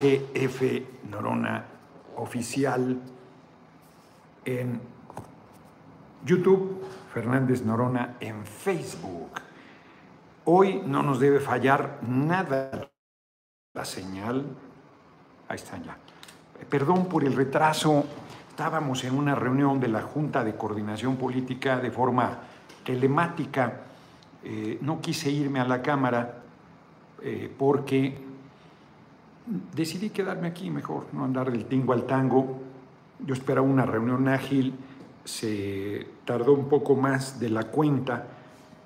F. Norona Oficial en YouTube, Fernández Norona en Facebook. Hoy no nos debe fallar nada la señal. Ahí están ya. Perdón por el retraso. Estábamos en una reunión de la Junta de Coordinación Política de forma telemática. Eh, no quise irme a la Cámara eh, porque decidí quedarme aquí mejor, no andar del tingo al tango. Yo esperaba una reunión ágil, se tardó un poco más de la cuenta.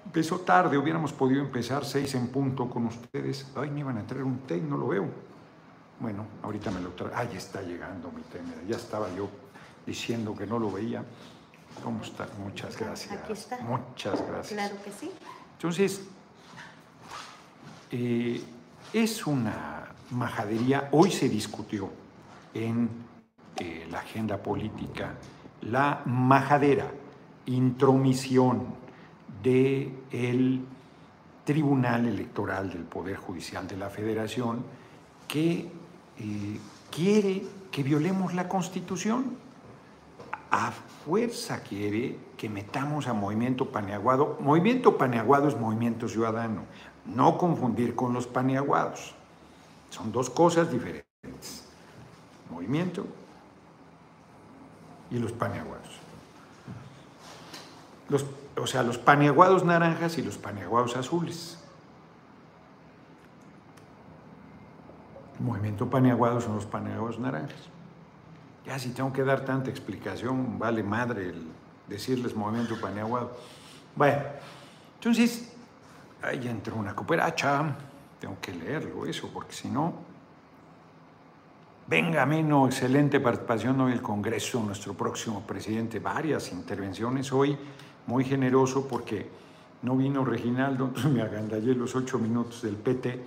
Empezó tarde, hubiéramos podido empezar seis en punto con ustedes. Ay, me iban a traer un té no lo veo. Bueno, ahorita me lo traigo. Ay, está llegando mi té, ya estaba yo diciendo que no lo veía. ¿Cómo está? Muchas gracias. Aquí está. Muchas gracias. Claro que sí. Entonces, eh, es una majadería. Hoy se discutió en eh, la agenda política la majadera, intromisión del el Tribunal Electoral del Poder Judicial de la Federación que eh, quiere que violemos la Constitución. A fuerza quiere que metamos a Movimiento Paneaguado. Movimiento Paneaguado es Movimiento Ciudadano. No confundir con los paneaguados. Son dos cosas diferentes. Movimiento y los paneaguados. Los, o sea, los paneaguados naranjas y los paneaguados azules. Movimiento paneaguado son los paneaguados naranjas. Ya si tengo que dar tanta explicación, vale madre el decirles movimiento paneaguado. Bueno, entonces ahí entró una cooperacha. Tengo que leerlo eso, porque si no... Venga, no excelente participación hoy en el Congreso, nuestro próximo presidente, varias intervenciones hoy, muy generoso porque no vino Reginaldo, entonces me agandallé los ocho minutos del PT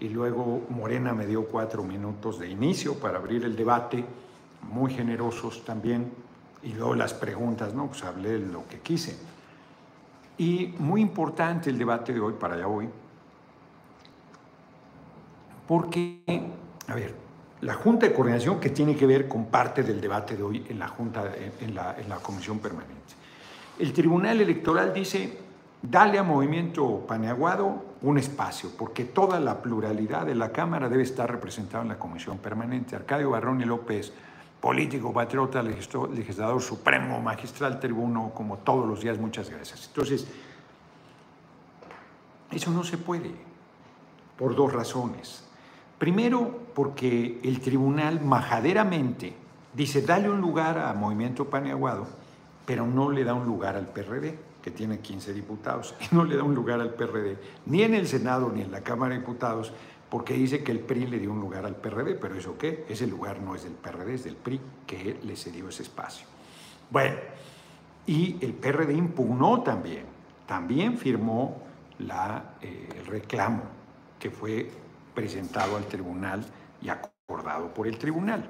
y luego Morena me dio cuatro minutos de inicio para abrir el debate, muy generosos también, y luego las preguntas, ¿no? Pues hablé lo que quise. Y muy importante el debate de hoy, para allá hoy, porque, a ver, la Junta de Coordinación que tiene que ver con parte del debate de hoy en la Junta, en la, en la Comisión Permanente. El Tribunal Electoral dice, dale a Movimiento Paneaguado un espacio, porque toda la pluralidad de la Cámara debe estar representada en la Comisión Permanente. Arcadio Barrón y López, político, patriota, legislador supremo, magistral, tribuno, como todos los días, muchas gracias. Entonces, eso no se puede, por dos razones. Primero, porque el tribunal majaderamente dice, dale un lugar a Movimiento Paneaguado, pero no le da un lugar al PRD, que tiene 15 diputados, y no le da un lugar al PRD, ni en el Senado ni en la Cámara de Diputados, porque dice que el PRI le dio un lugar al PRD, pero ¿eso qué? Ese lugar no es del PRD, es del PRI que le cedió ese espacio. Bueno, y el PRD impugnó también, también firmó la, eh, el reclamo que fue presentado al tribunal y acordado por el tribunal.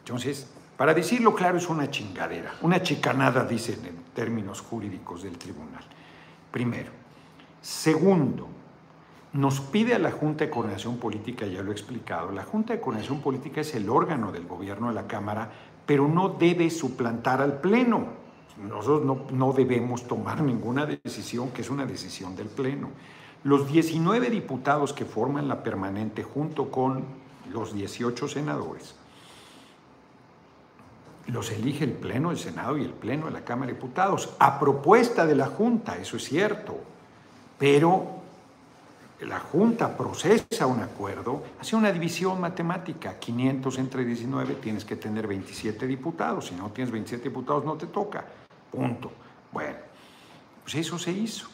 Entonces, para decirlo claro, es una chingadera, una chicanada, dicen en términos jurídicos del tribunal. Primero. Segundo, nos pide a la Junta de Coordinación Política, ya lo he explicado, la Junta de Coordinación Política es el órgano del gobierno de la Cámara, pero no debe suplantar al Pleno. Nosotros no, no debemos tomar ninguna decisión que es una decisión del Pleno. Los 19 diputados que forman la permanente junto con los 18 senadores los elige el Pleno del Senado y el Pleno de la Cámara de Diputados, a propuesta de la Junta, eso es cierto, pero la Junta procesa un acuerdo, hace una división matemática, 500 entre 19, tienes que tener 27 diputados, si no tienes 27 diputados no te toca, punto. Bueno, pues eso se hizo.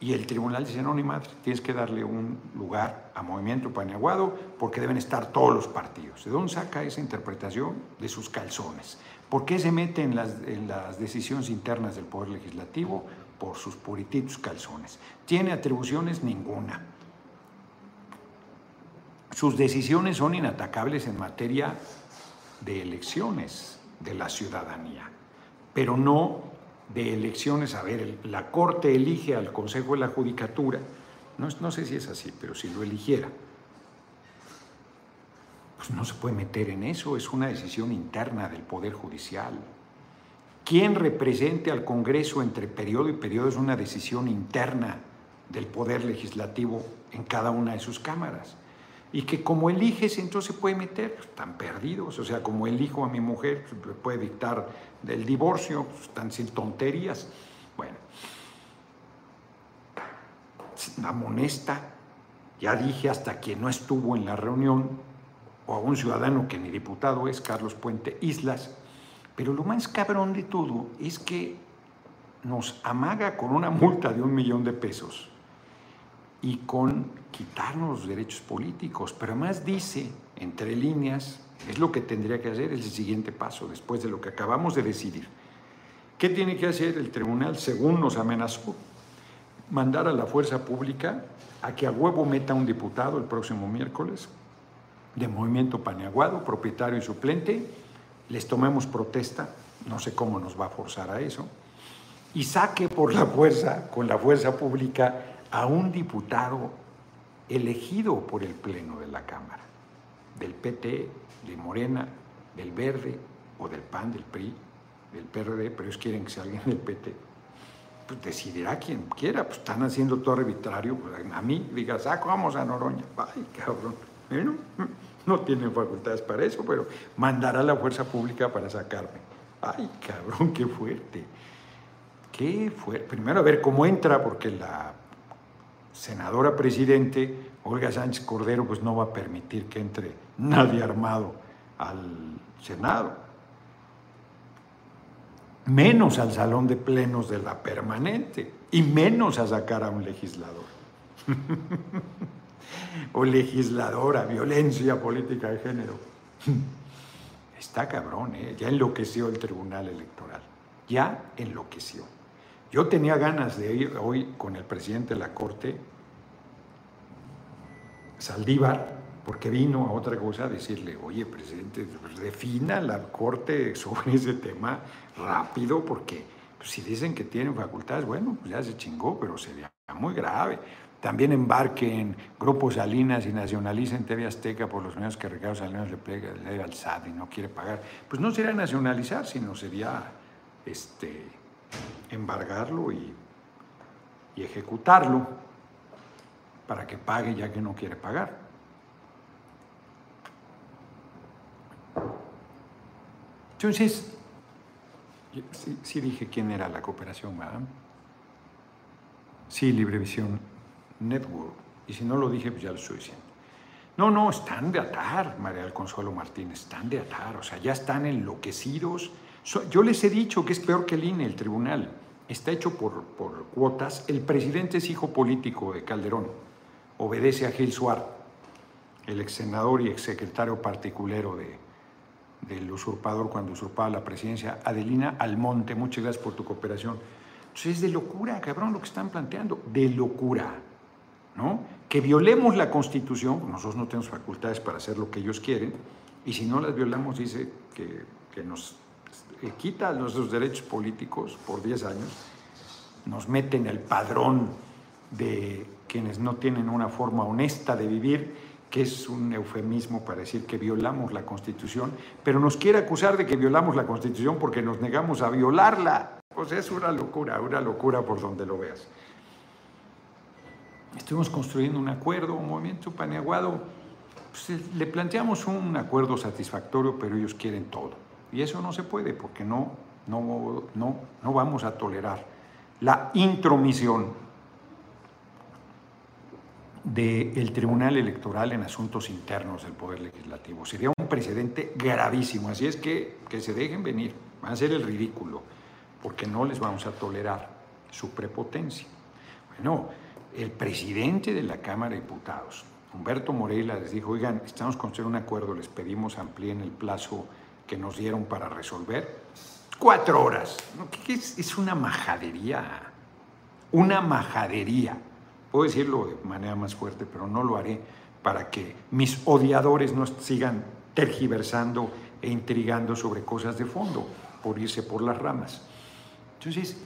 Y el tribunal dice, no, ni madre, tienes que darle un lugar a Movimiento Paneaguado porque deben estar todos los partidos. ¿De dónde saca esa interpretación? De sus calzones. ¿Por qué se mete en las, en las decisiones internas del Poder Legislativo? Por sus purititos calzones. ¿Tiene atribuciones? Ninguna. Sus decisiones son inatacables en materia de elecciones de la ciudadanía, pero no de elecciones, a ver, la Corte elige al Consejo de la Judicatura, no, sé si es así, pero si lo eligiera, pues no se puede meter en eso, es una decisión interna del Poder Judicial. Quién represente al Congreso entre periodo y periodo es una decisión interna del Poder Legislativo en cada una de sus cámaras. Y que como eliges, entonces puede meter, pues, están perdidos. O sea, como elijo a mi mujer, pues, puede dictar el divorcio, pues, están sin tonterías. Bueno, amonesta, ya dije hasta quien no estuvo en la reunión, o a un ciudadano que ni diputado es, Carlos Puente Islas, pero lo más cabrón de todo es que nos amaga con una multa de un millón de pesos y con quitarnos los derechos políticos, pero además dice, entre líneas, es lo que tendría que hacer, es el siguiente paso, después de lo que acabamos de decidir. ¿Qué tiene que hacer el tribunal según nos amenazó? Mandar a la fuerza pública a que a huevo meta un diputado el próximo miércoles de Movimiento Paneaguado, propietario y suplente, les tomemos protesta, no sé cómo nos va a forzar a eso, y saque por la fuerza, con la fuerza pública, a un diputado elegido por el Pleno de la Cámara, del PT, de Morena, del Verde o del PAN, del PRI, del PRD, pero ellos quieren que sea alguien del PT, pues decidirá quien quiera, pues están haciendo todo arbitrario, pues, a mí digas, ah, vamos a Noroña, ay, cabrón, bueno, no tienen facultades para eso, pero mandará la fuerza pública para sacarme. Ay, cabrón, qué fuerte. Qué fuerte. Primero a ver cómo entra, porque la senadora presidente, Olga Sánchez Cordero, pues no va a permitir que entre nadie armado al Senado. Menos al salón de plenos de la permanente y menos a sacar a un legislador. o legisladora, violencia política de género. Está cabrón, ¿eh? ya enloqueció el Tribunal Electoral, ya enloqueció. Yo tenía ganas de ir hoy con el presidente de la Corte, Saldívar, porque vino a otra cosa a decirle, oye, presidente, defina la Corte sobre ese tema rápido, porque si dicen que tienen facultades, bueno, pues ya se chingó, pero sería muy grave. También embarque en grupos Salinas y nacionalicen TV Azteca por los medios que Ricardo Salinas le pega al SAT y no quiere pagar. Pues no sería nacionalizar, sino sería este, embargarlo y, ejecutarlo para que pague ya que no quiere pagar. Entonces, sí, dije quién era la cooperación, ¿verdad? Sí, Librevisión Network. Y si no lo dije, pues ya lo estoy diciendo. No, no, están de atar, María del Consuelo Martínez, están de atar, o sea, ya están enloquecidos. Yo les he dicho que es peor que el INE, el tribunal está hecho por, por, cuotas. El presidente es hijo político de Calderón, obedece a Gil Suar, el ex senador y ex secretario particulero de, del usurpador cuando usurpaba la presidencia. Adelina Almonte, muchas gracias por tu cooperación. Entonces es de locura, cabrón, lo que están planteando, de locura. ¿no? Que violemos la Constitución, nosotros no tenemos facultades para hacer lo que ellos quieren, y si no las violamos dice que, que nos quita nuestros derechos políticos por 10 años, nos mete en el padrón de quienes no tienen una forma honesta de vivir, que es un eufemismo para decir que violamos la Constitución, pero nos quiere acusar de que violamos la Constitución porque nos negamos a violarla. Pues es una locura, una locura por donde lo veas. Estuvimos construyendo un acuerdo, un movimiento paneaguado. Pues, le planteamos un acuerdo satisfactorio, pero ellos quieren todo. Y eso no se puede porque no, no, no, no vamos a tolerar la intromisión del Tribunal Electoral en asuntos internos del Poder Legislativo. Sería un precedente gravísimo. Así es que que se dejen venir, van a ser el ridículo, porque no les vamos a tolerar su prepotencia. Bueno, el presidente de la Cámara de Diputados, Humberto Moreira, les dijo, oigan, estamos construyendo un acuerdo, les pedimos amplíen el plazo que nos dieron para resolver. Cuatro horas. Es, es una majadería. Una majadería. Puedo decirlo de manera más fuerte, pero no lo haré para que mis odiadores no sigan tergiversando e intrigando sobre cosas de fondo, por irse por las ramas. Entonces,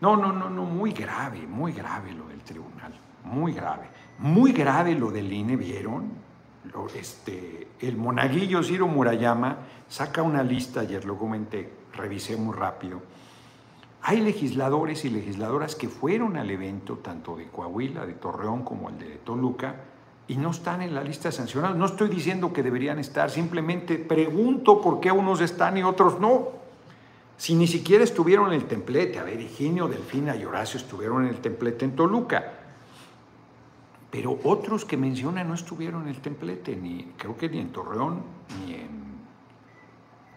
no, no, no, no, muy grave, muy grave lo del tribunal, muy grave. Muy grave lo del INE, ¿vieron? Este, el monaguillo Ciro Murayama saca una lista, ayer lo comenté, revisé muy rápido. Hay legisladores y legisladoras que fueron al evento, tanto de Coahuila, de Torreón, como el de Toluca, y no están en la lista sancionada. No estoy diciendo que deberían estar, simplemente pregunto por qué unos están y otros no. Si ni siquiera estuvieron en el templete, a ver, Higinio, Delfina y Horacio estuvieron en el templete en Toluca. Pero otros que mencionan no estuvieron en el templete, ni creo que ni en Torreón, ni en,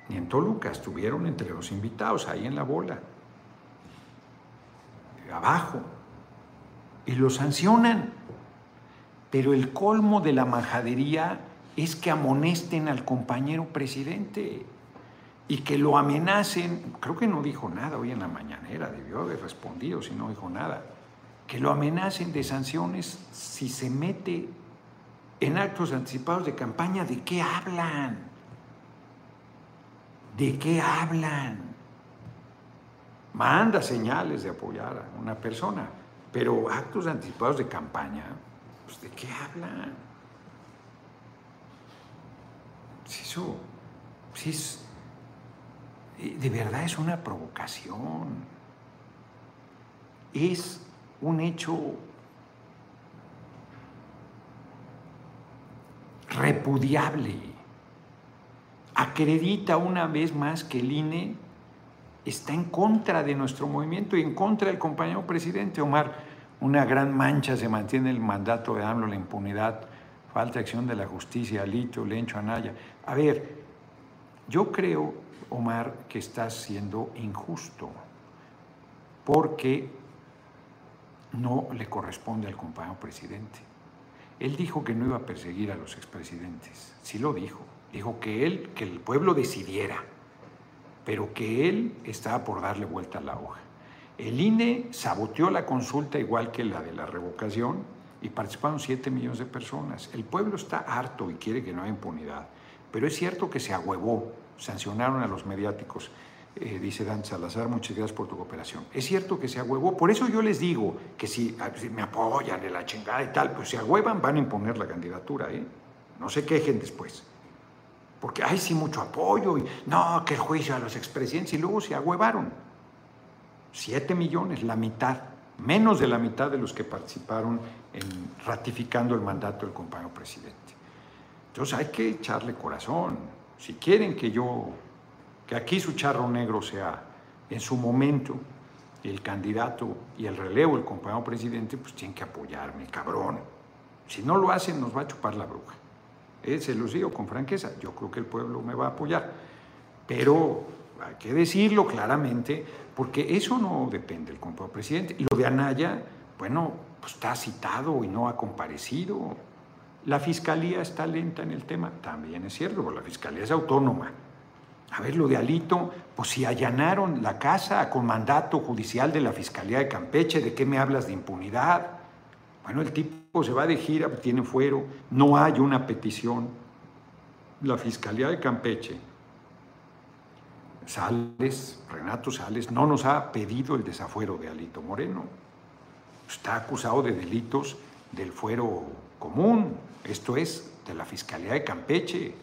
ni en Toluca, estuvieron entre los invitados, ahí en la bola, abajo, y lo sancionan. Pero el colmo de la majadería es que amonesten al compañero presidente y que lo amenacen. Creo que no dijo nada hoy en la mañanera, debió haber respondido si no dijo nada que lo amenacen de sanciones si se mete en actos anticipados de campaña. ¿De qué hablan? ¿De qué hablan? Manda señales de apoyar a una persona, pero actos anticipados de campaña, pues ¿de qué hablan? Si eso, si es, de verdad es una provocación. Es un hecho repudiable. Acredita una vez más que el INE está en contra de nuestro movimiento y en contra del compañero presidente Omar. Una gran mancha se mantiene el mandato de AMLO, la impunidad, falta de acción de la justicia, Alito, Lencho, Anaya. A ver, yo creo, Omar, que estás siendo injusto, porque no le corresponde al compañero presidente. Él dijo que no iba a perseguir a los expresidentes, sí lo dijo. Dijo que él, que el pueblo decidiera, pero que él estaba por darle vuelta a la hoja. El INE saboteó la consulta igual que la de la revocación y participaron 7 millones de personas. El pueblo está harto y quiere que no haya impunidad, pero es cierto que se agüevó, sancionaron a los mediáticos. Eh, dice Dan Salazar, muchas gracias por tu cooperación. Es cierto que se agüevó, por eso yo les digo que si, ah, me apoyan de la chingada y tal, pues si agüevan van a imponer la candidatura, ¿eh? No se quejen después. Porque hay sí mucho apoyo y no, que juicio a los expresidentes y luego se agüevaron. Siete millones, la mitad, menos de la mitad de los que participaron ratificando el mandato del compañero presidente. Entonces hay que echarle corazón. Si quieren que yo que aquí su charro negro sea en su momento el candidato y el relevo, el compañero presidente, pues tienen que apoyarme, cabrón. Si no lo hacen, nos va a chupar la bruja. Eh, se los digo con franqueza, yo creo que el pueblo me va a apoyar. Pero hay que decirlo claramente, porque eso no depende del compañero presidente. Lo de Anaya, bueno, pues está citado y no ha comparecido. La fiscalía está lenta en el tema, también es cierto, la fiscalía es autónoma a ver, lo de Alito, pues si allanaron la casa con mandato judicial de la Fiscalía de Campeche, ¿de qué me hablas de impunidad? Bueno, el tipo se va de gira, tiene fuero, no hay una petición. La Fiscalía de Campeche, Sales, Renato Sales, no nos ha pedido el desafuero de Alito Moreno. Está acusado de delitos del fuero común, esto es, de la Fiscalía de Campeche.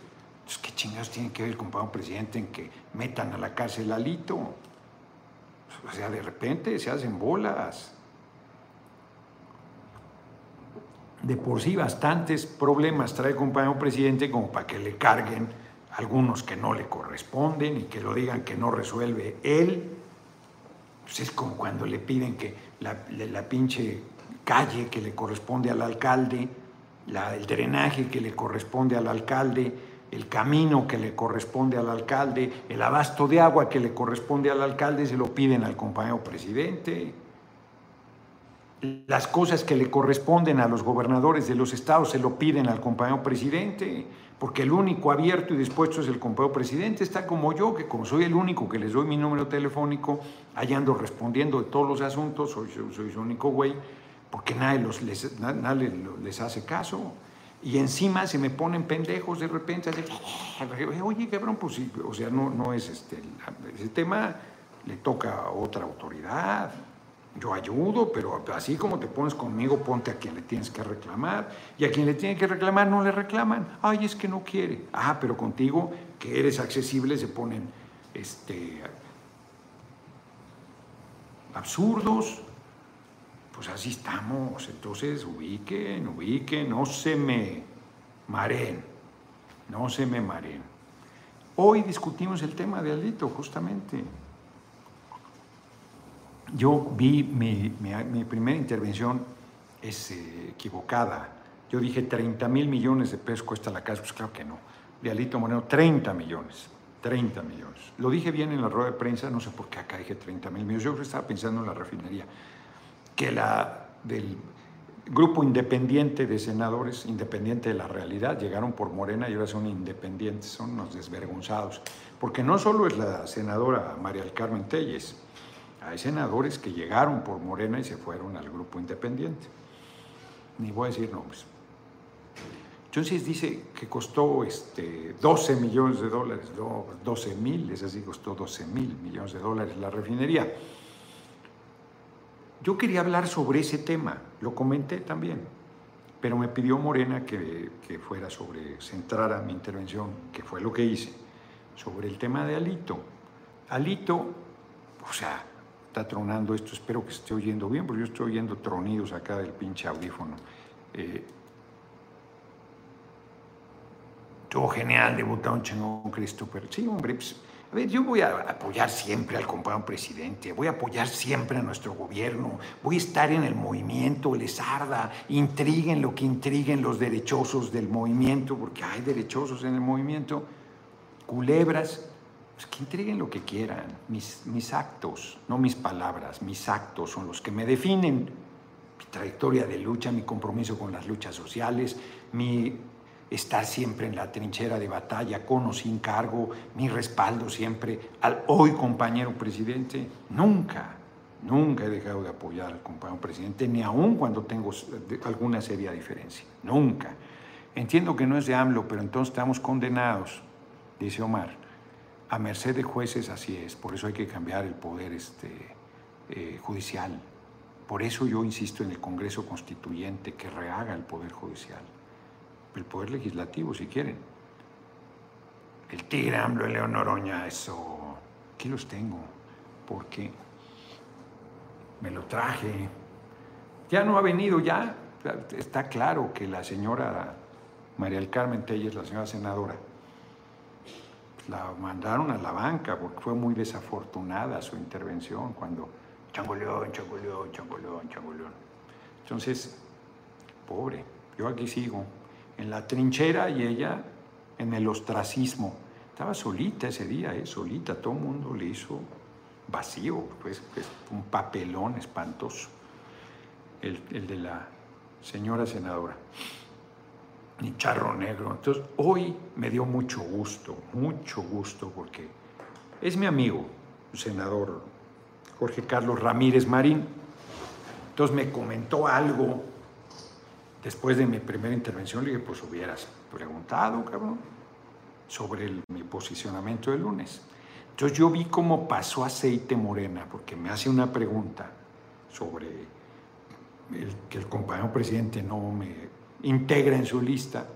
Pues, ¿Qué chingados tiene que ver el compañero presidente en que metan a la cárcel a Alito? O sea, de repente se hacen bolas. De por sí bastantes problemas trae el compañero presidente como para que le carguen algunos que no le corresponden y que lo digan que no resuelve él. Pues es como cuando le piden que la, pinche calle que le corresponde al alcalde, el drenaje que le corresponde al alcalde, el camino que le corresponde al alcalde, el abasto de agua que le corresponde al alcalde, se lo piden al compañero presidente. Las cosas que le corresponden a los gobernadores de los estados se lo piden al compañero presidente, porque el único abierto y dispuesto es el compañero presidente. Está como yo, que como soy el único que les doy mi número telefónico, allá ando respondiendo de todos los asuntos, soy, soy, su único güey, porque nadie les hace caso. Y encima se me ponen pendejos de repente, oye, cabrón, pues sí, o sea, no, no es este, ese tema le toca a otra autoridad. Yo ayudo, pero así como te pones conmigo, ponte a quien le tienes que reclamar. Y a quien le tiene que reclamar no le reclaman. Ay, es que no quiere. Ah, pero contigo, que eres accesible, se ponen este, absurdos. Pues así estamos. Entonces, ubiquen, ubiquen, no se me mareen. No se me mareen. Hoy discutimos el tema de Alito, justamente. Yo vi mi, primera intervención es eh, equivocada. Yo dije 30 mil millones de pesos cuesta la casa, pues claro que no. De Alito Moreno, 30 millones. 30 millones. Lo dije bien en la rueda de prensa, no sé por qué acá dije 30 mil millones. Yo estaba pensando en la refinería. Que la del grupo independiente de senadores, independiente de la realidad, llegaron por Morena y ahora son independientes, son unos desvergonzados. Porque no solo es la senadora María del Carmen Telles, hay senadores que llegaron por Morena y se fueron al grupo independiente. Ni voy a decir nombres. Entonces dice que costó este, 12 millones de dólares, 12 mil, es así, costó 12 mil millones de dólares la refinería. Yo quería hablar sobre ese tema, lo comenté también, pero me pidió Morena que, que fuera sobre, centrara mi intervención, que fue lo que hice, sobre el tema de Alito. Alito, o sea, está tronando esto, espero que se esté oyendo bien, porque yo estoy oyendo tronidos acá del pinche audífono. Eh, todo genial, debutado un chingón Christopher. Sí, hombre, pues, a ver, yo voy a apoyar siempre al compañero presidente, voy a apoyar siempre a nuestro gobierno, voy a estar en el movimiento, les arda, intriguen lo que intriguen los derechosos del movimiento, porque hay derechosos en el movimiento, culebras, pues que entreguen lo que quieran. Mis, mis actos, no mis palabras, mis actos son los que me definen. Mi trayectoria de lucha, mi compromiso con las luchas sociales, mi estar siempre en la trinchera de batalla, con o sin cargo, mi respaldo siempre al hoy compañero presidente. Nunca, nunca he dejado de apoyar al compañero presidente, ni aun cuando tengo alguna seria diferencia. Nunca. Entiendo que no es de AMLO, pero entonces estamos condenados, dice Omar a merced de jueces así es, por eso hay que cambiar el poder este, eh, judicial. Por eso yo insisto en el Congreso Constituyente que rehaga el poder judicial, el poder legislativo si quieren. El tigre AMLO, el león Oroña, eso, aquí los tengo, porque me lo traje. Ya no ha venido, ya está claro que la señora María del Carmen Telles, la señora senadora, la mandaron a la banca porque fue muy desafortunada su intervención cuando changoleón, changoleón, changoleón, changoleón. Entonces, pobre, yo aquí sigo, en la trinchera y ella en el ostracismo. Estaba solita ese día, ¿eh? solita, todo el mundo le hizo vacío, pues, pues un papelón espantoso, el, el de la señora senadora ni charro negro. Entonces, hoy me dio mucho gusto, mucho gusto, porque es mi amigo, el senador Jorge Carlos Ramírez Marín. Entonces me comentó algo después de mi primera intervención. Le dije, pues hubieras preguntado, cabrón, sobre mi posicionamiento del lunes. Entonces yo vi cómo pasó aceite morena, porque me hace una pregunta sobre el, que el compañero presidente no me integra en su lista.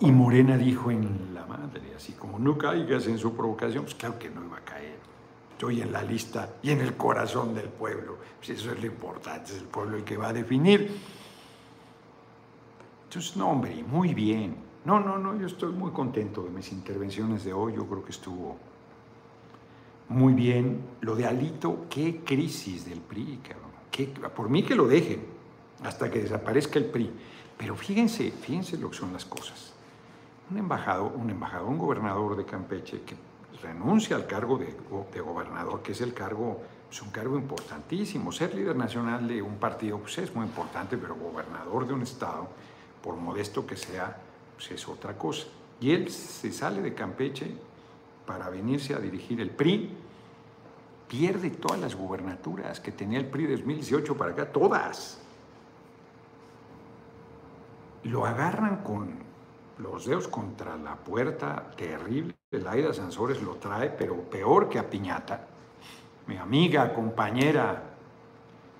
Y Morena dijo en la madre, así como no caigas en su provocación, pues claro que no iba a caer. Estoy en la lista y en el corazón del pueblo. Pues eso es lo importante, es el pueblo el que va a definir. Entonces, no, hombre, muy bien. No, no, no, yo estoy muy contento de mis intervenciones de hoy. Yo creo que estuvo muy bien. Lo de Alito, qué crisis del PRI, cabrón por mí que lo dejen hasta que desaparezca el PRI. Pero fíjense, fíjense lo que son las cosas. Un embajador, un embajador, un gobernador de Campeche que renuncia al cargo de, gobernador, que es el cargo, es un cargo importantísimo. Ser líder nacional de un partido pues es muy importante, pero gobernador de un estado, por modesto que sea, pues es otra cosa. Y él se sale de Campeche para venirse a dirigir el PRI, pierde todas las gubernaturas que tenía el PRI de 2018 para acá, todas. Lo agarran con los dedos contra la puerta, terrible. El Aida Sansores lo trae, pero peor que a Piñata. mi amiga, compañera,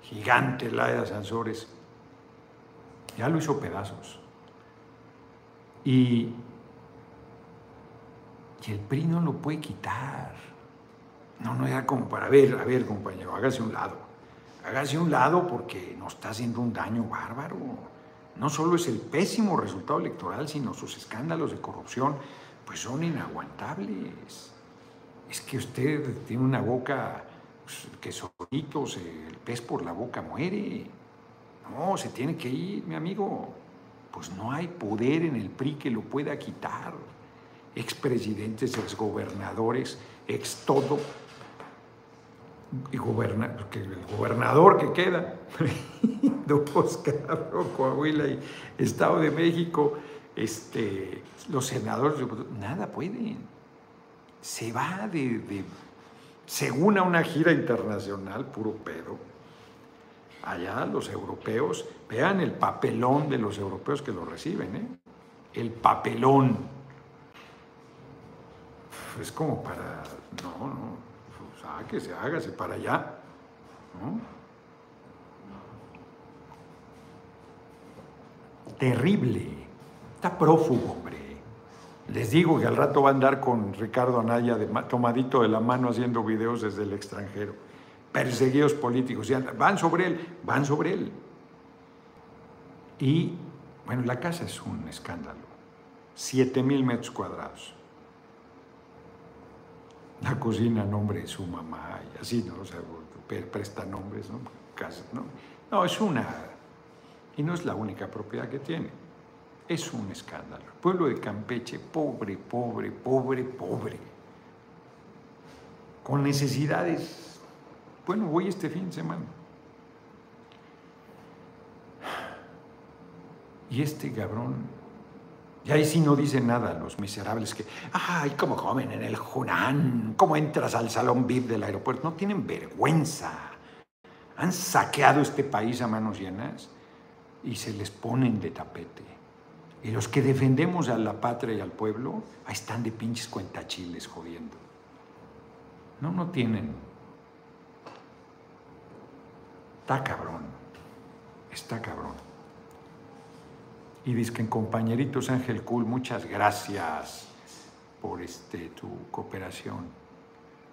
gigante Laida Sansores, ya lo hizo pedazos. Y, y el PRI no lo puede quitar. No, no era como para ver, a ver, compañero, hágase un lado. Hágase un lado porque nos está haciendo un daño bárbaro. No solo es el pésimo resultado electoral, sino sus escándalos de corrupción, pues son inaguantables. Es que usted tiene una boca pues, que solito el pez por la boca muere. No, se tiene que ir, mi amigo. Pues no hay poder en el PRI que lo pueda quitar. Expresidentes, exgobernadores, ex todo. Y el gobernador que queda, dos Coahuila y Estado de México, este, los senadores, nada pueden. Se va de según a una gira internacional, puro pedo. Allá los europeos, vean el papelón de los europeos que lo reciben, ¿eh? El papelón. Es como para, no, no, pues, se hágase para allá. Terrible. Está prófugo, hombre. Les digo que al rato va a andar con Ricardo Anaya de, tomadito de la mano haciendo videos desde el extranjero. Perseguidos políticos. Y van sobre él, van sobre él. Y, bueno, la casa es un escándalo. Siete mil metros cuadrados. La cocina, nombre de su mamá, y así, ¿no? O sea, presta nombres, ¿no? Casa, ¿no? No, es una. Y no es la única propiedad que tiene. Es un escándalo. pueblo de Campeche, pobre, pobre, pobre, pobre. Con necesidades. Bueno, voy este fin de semana. Y este cabrón, y ahí sí no dice nada los miserables que, ay, cómo comen en el Junán, cómo entras al salón VIP del aeropuerto. No tienen vergüenza. Han saqueado este país a manos llenas y se les ponen de tapete. Y los que defendemos a la patria y al pueblo, ahí están de pinches cuentachiles jodiendo. No, no tienen. Está cabrón. Está cabrón. Y dice que en compañeritos Ángel Cool, muchas gracias por este, tu cooperación.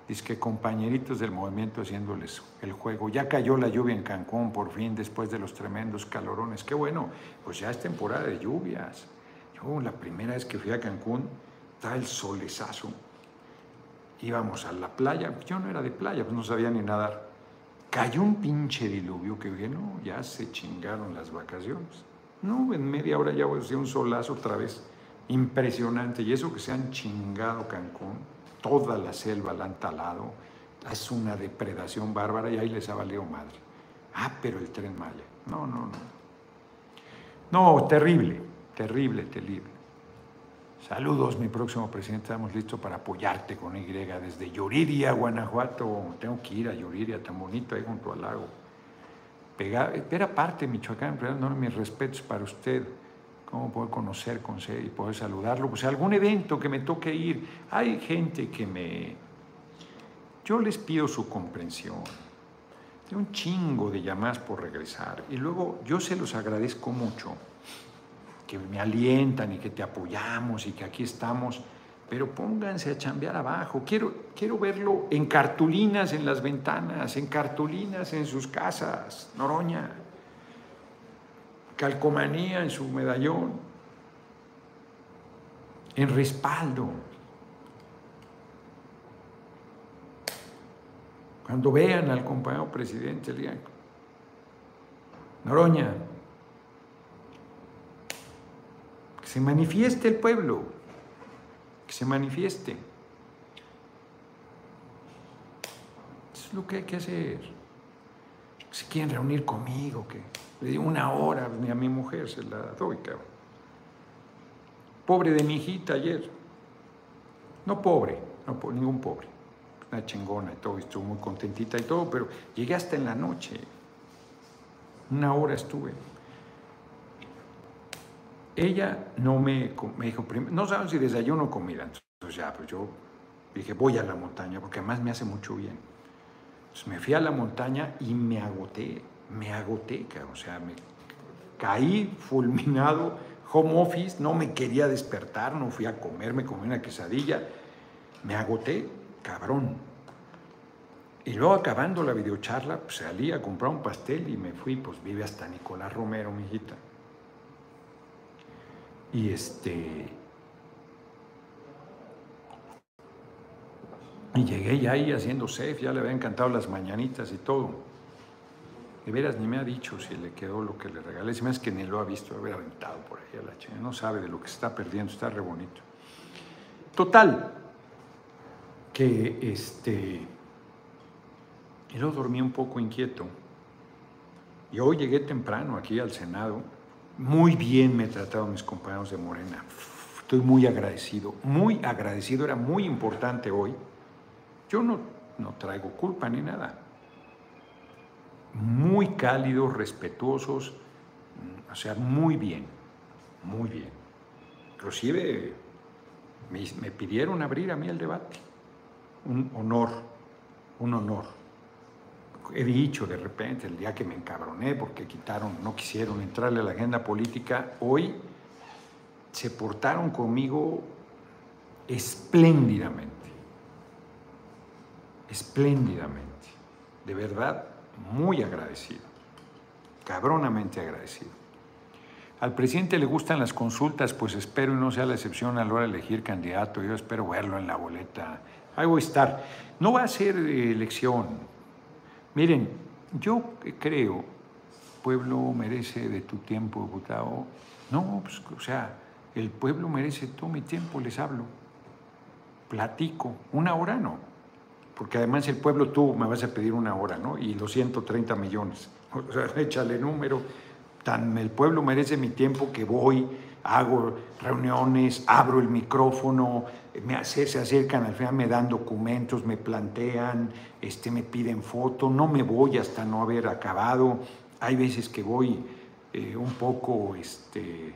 Dice que compañeritos del movimiento haciéndoles el juego. Ya cayó la lluvia en Cancún por fin después de los tremendos calorones. Qué bueno, pues ya es temporada de lluvias. Yo la primera vez que fui a Cancún, está el solezazo. Íbamos a la playa, yo no era de playa, pues no sabía ni nadar. Cayó un pinche diluvio que dije, no, ya se chingaron las vacaciones. No, en media hora ya voy a hacer un solazo otra vez. Impresionante. Y eso que se han chingado Cancún toda la selva la han talado, es una depredación bárbara y ahí les ha valido madre. Ah, pero el tren Maya. No, no, no. No, terrible, terrible, terrible. Saludos, mi próximo presidente. Estamos listos para apoyarte con Y desde Yuriria, Guanajuato. Tengo que ir a Yuriria, tan bonito ahí junto al lago. Pega, era parte de Michoacán, pero no, mis respetos para usted cómo puedo conocer con y poder saludarlo. Pues algún evento que me toque ir. Hay gente que me... Yo les pido su comprensión. Tengo un chingo de llamadas por regresar. Y luego yo se los agradezco mucho, que me alientan y que te apoyamos y que aquí estamos. Pero pónganse a chambear abajo. Quiero, quiero verlo en cartulinas en las ventanas, en cartulinas en sus casas. Noroña, calcomanía en su medallón, en respaldo. Cuando vean al compañero presidente, le Noroña, que se manifieste el pueblo, que se manifieste. Eso es lo que hay que hacer. Si quieren reunir conmigo, que le di una hora a mi mujer se la doy, cabrón. Pobre de mi hijita ayer. No pobre, no ningún pobre. Una chingona y todo, estuvo muy contentita y todo, pero llegué hasta en la noche. Una hora estuve. Ella no me, me dijo, no saben si desayuno o comida. Entonces ya, pues yo dije, voy a la montaña, porque además me hace mucho bien. me fui a la montaña y me agoté, me agoté, o sea, me caí fulminado, home office, no me quería despertar, no fui a comer, me comí una quesadilla, me agoté, cabrón. Y luego acabando la videocharla, pues salí a comprar un pastel y me fui, pues vive hasta Nicolás Romero, mi hijita. Y este. Y llegué ya ahí haciendo safe, ya le había encantado las mañanitas y todo. De veras ni me ha dicho si le quedó lo que le regalé. Si me es que ni lo ha visto, haber aventado por ahí a la chica. No sabe de lo que se está perdiendo, está re bonito. Total, que este. Y luego dormí un poco inquieto. Y hoy llegué temprano aquí al Senado muy bien me trataron mis compañeros de Morena. Estoy muy agradecido, muy agradecido. Era muy importante hoy. Yo no, no traigo culpa ni nada. Muy cálidos, respetuosos, o sea, muy bien, muy bien. Inclusive me, me pidieron abrir a mí el debate. Un honor, un honor he dicho de repente, el día que me encabroné porque quitaron, no quisieron entrarle a la agenda política, hoy se portaron conmigo espléndidamente, espléndidamente, de verdad, muy agradecido, cabronamente agradecido. Al presidente le gustan las consultas, pues espero y no sea la excepción a la hora de elegir candidato. Yo espero verlo en la boleta. Ahí voy a estar. No va a ser elección, Miren, yo creo, pueblo merece de tu tiempo, diputado. No, pues, o sea, el pueblo merece todo mi tiempo, les hablo. Platico, una hora no. Porque además el pueblo tú me vas a pedir una hora, ¿no? Y los 130 millones. O sea, échale número. Tan el pueblo merece mi tiempo que voy, hago reuniones, abro el micrófono, me, se, acercan al final, me dan documentos, me plantean, este, me piden foto, no me voy hasta no haber acabado. Hay veces que voy eh, un poco este,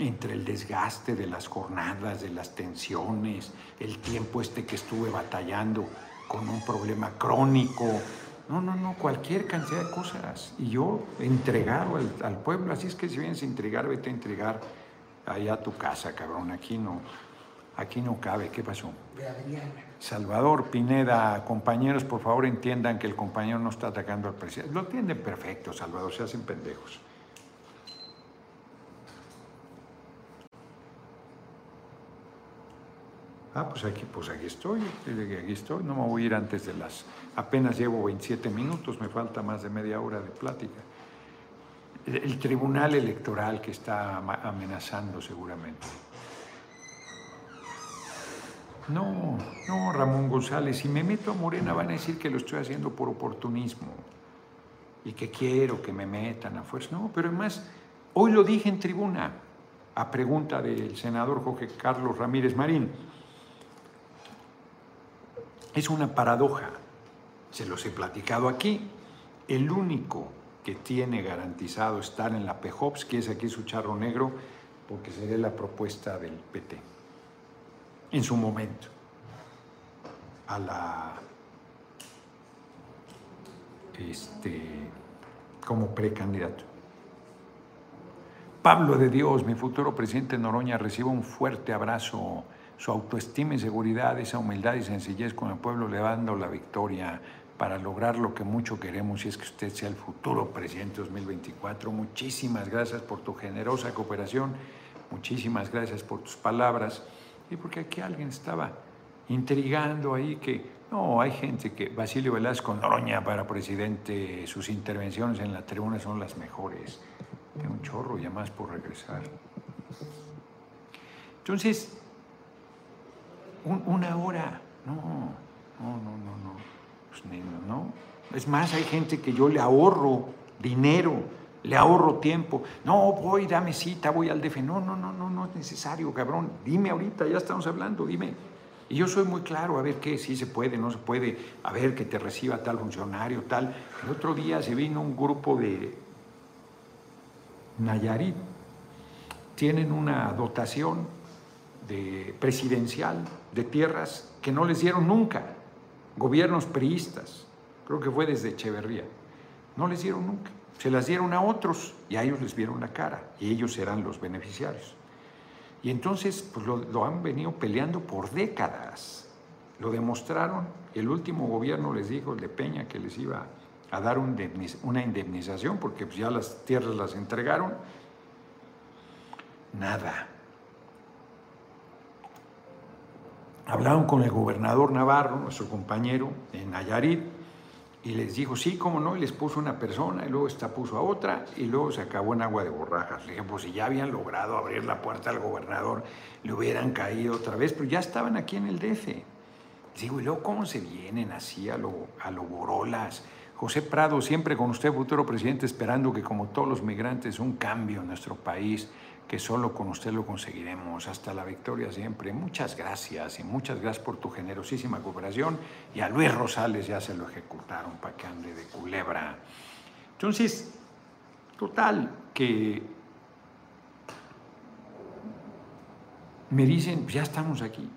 entre el desgaste de las jornadas, de las tensiones, el tiempo este que estuve batallando con un problema crónico, no, no, no, cualquier cantidad de cosas. Y yo entregado al, pueblo, así es que si vienes a entregar, vete a entregar allá a tu casa, cabrón. Aquí no, aquí no cabe. ¿Qué pasó? Salvador Pineda, compañeros, por favor entiendan que el compañero no está atacando al presidente. Lo entienden perfecto, Salvador, se hacen pendejos. Ah, pues aquí, pues aquí estoy, aquí estoy, no me voy a ir antes de las, apenas llevo 27 minutos, me falta más de media hora de plática. El, tribunal electoral que está amenazando seguramente. No, no, Ramón González, si me meto a Morena van a decir que lo estoy haciendo por oportunismo y que quiero que me metan a fuerza. No, pero además, hoy lo dije en tribuna, a pregunta del senador Jorge Carlos Ramírez Marín es una paradoja. Se los he platicado aquí. El único que tiene garantizado estar en la PEJOPS, que es aquí su charro negro, porque sería la propuesta del PT en su momento a la este como precandidato. Pablo de Dios, mi futuro presidente Noroña, reciba un fuerte abrazo su autoestima y seguridad, esa humildad y sencillez con el pueblo le dando la victoria para lograr lo que mucho queremos y es que usted sea el futuro presidente 2024. Muchísimas gracias por tu generosa cooperación, muchísimas gracias por tus palabras y porque aquí alguien estaba intrigando ahí que no, hay gente que Basilio Velasco Noroña para presidente, sus intervenciones en la tribuna son las mejores. Tengo un chorro ya más por regresar. Entonces, una hora. No, no, no, no, no. Pues, no. Es más, hay gente que yo le ahorro dinero, le ahorro tiempo. No, voy, dame cita, voy al DF. No, no, no, no, no es necesario, cabrón. Dime ahorita, ya estamos hablando, dime. Y yo soy muy claro, a ver qué, si se puede, no se puede, a ver que te reciba tal funcionario, tal. El otro día se vino un grupo de Nayarit, tienen una dotación de presidencial de tierras que no les dieron nunca. gobiernos priistas, creo que fue desde Echeverría, no les dieron nunca. Se las dieron a otros y a ellos les vieron la cara y ellos serán los beneficiarios. Y entonces pues lo, han venido peleando por décadas. Lo demostraron. El último gobierno les dijo, el de Peña, que les iba a dar una indemnización porque pues, ya las tierras las entregaron. Nada. Hablaron con el gobernador Navarro, nuestro compañero, en Nayarit, y les dijo, sí, cómo no, y les puso una persona, y luego esta puso a otra, y luego se acabó en agua de borrajas. Le dije, pues si ya habían logrado abrir la puerta al gobernador, le hubieran caído otra vez, pero ya estaban aquí en el DF. digo, y luego cómo se vienen así a lo, a lo borolas. José Prado, siempre con usted, futuro presidente, esperando que como todos los migrantes, un cambio en nuestro país que solo con usted lo conseguiremos. Hasta la victoria siempre. Muchas gracias y muchas gracias por tu generosísima cooperación. Y a Luis Rosales ya se lo ejecutaron para que ande de culebra. Entonces, total, que me dicen, ya estamos aquí.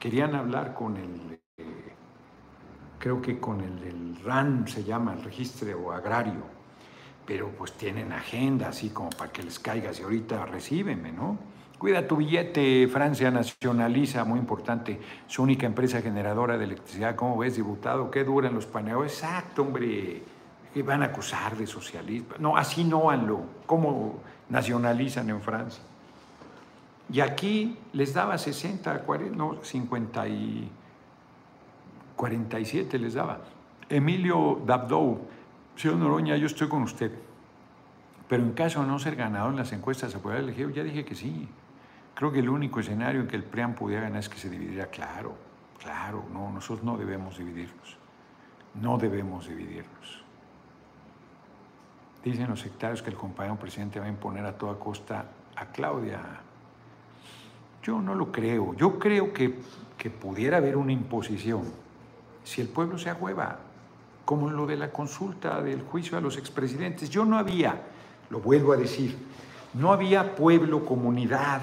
Querían hablar con el, eh, creo que con el del RAN se llama, el registro agrario pero pues tienen agenda, así como para que les caiga, si ahorita recíbeme, ¿no? Cuida tu billete, Francia nacionaliza, muy importante, su única empresa generadora de electricidad, ¿cómo ves, diputado? ¿Qué duran los paneos? Exacto, hombre, que van a acusar de socialismo. No, así no hanlo, ¿cómo nacionalizan en Francia? Y aquí les daba 60, 40, no, 50 y 47 les daba. Emilio Dabdou, Señor Noroña, yo estoy con usted. Pero en caso de no ser ganador en las encuestas, ¿se puede elegir? Ya dije que sí. Creo que el único escenario en que el PRIAN pudiera ganar es que se dividiera. Claro, claro, no, nosotros no debemos dividirnos. No debemos dividirnos. Dicen los sectarios que el compañero presidente va a imponer a toda costa a Claudia. Yo no lo creo. Yo creo que, que pudiera haber una imposición si el pueblo se agüeva como lo de la consulta del juicio a los expresidentes. Yo no había, lo vuelvo a decir, no había pueblo, comunidad,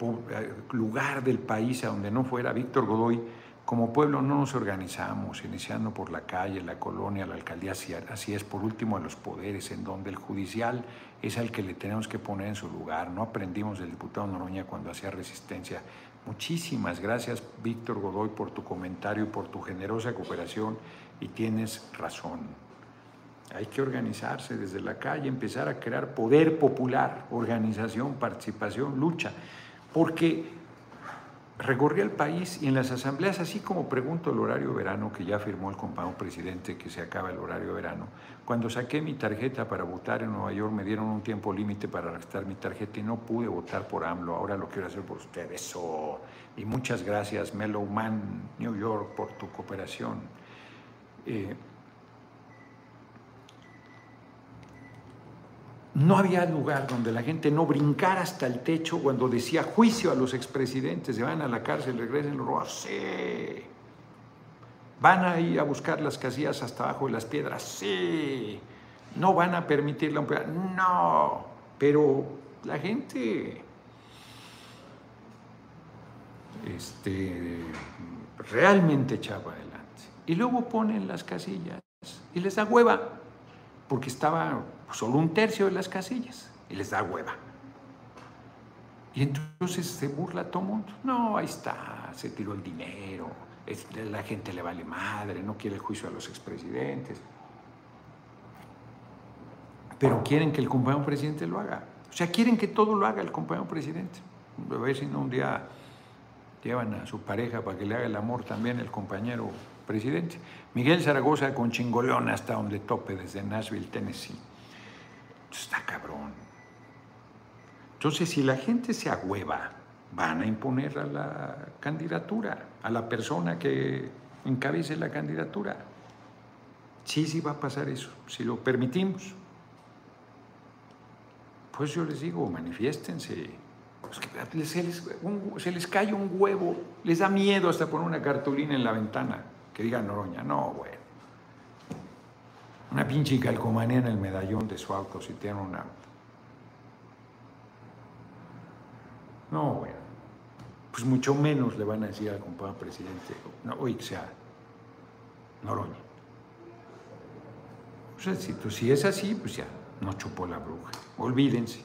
eh, lugar del país a donde no fuera Víctor Godoy. Como pueblo no nos organizamos, iniciando por la calle, la colonia, la alcaldía, así es, por último a los poderes, en donde el judicial es al que le tenemos que poner en su lugar. No aprendimos del diputado Noroña cuando hacía resistencia. Muchísimas gracias, Víctor Godoy, por tu comentario y por tu generosa cooperación y tienes razón. Hay que organizarse desde la calle, empezar a crear poder popular, organización, participación, lucha, porque recorrí el país y en las asambleas, así como pregunto el horario verano, que ya firmó el compañero presidente que se acaba el horario verano, cuando saqué mi tarjeta para votar en Nueva York me dieron un tiempo límite para restar mi tarjeta y no pude votar por AMLO, ahora lo quiero hacer por ustedes. y muchas gracias, Mellow Man, New York, por tu cooperación. Eh, no había lugar donde la gente no brincara hasta el techo cuando decía juicio a los expresidentes, se van a la cárcel, regresen los sí. Van a ir a buscar las casillas hasta abajo de las piedras, sí. No van a permitir la no. Pero la gente este, realmente echaba adelante. Y luego ponen las casillas y les da hueva, porque estaba solo un tercio de las casillas y les da hueva. Y entonces se burla todo el mundo. No, ahí está, se tiró el dinero, la gente le vale madre, no quiere el juicio a los expresidentes. Pero quieren que el compañero presidente lo haga. O sea, quieren que todo lo haga el compañero presidente. A ver si no un día llevan a su pareja para que le haga el amor también el compañero presidente. Miguel Zaragoza con chingolón hasta donde tope, desde Nashville, Tennessee. Está cabrón. Entonces, si la gente se agüeva, van a imponer a la candidatura, a la persona que encabece la candidatura. Sí, sí va a pasar eso, si lo permitimos. Pues yo les digo, manifiéstense. Se les, se les cae un huevo, les da miedo hasta poner una cartulina en la ventana que diga Noroña. No, bueno. Una pinche calcomanía en el medallón de su auto si tiene una. No, bueno. Pues mucho menos le van a decir al compañero presidente, no, oye, sea, Noroña. O sea, si, si es así, pues ya, no chupó la bruja. Olvídense.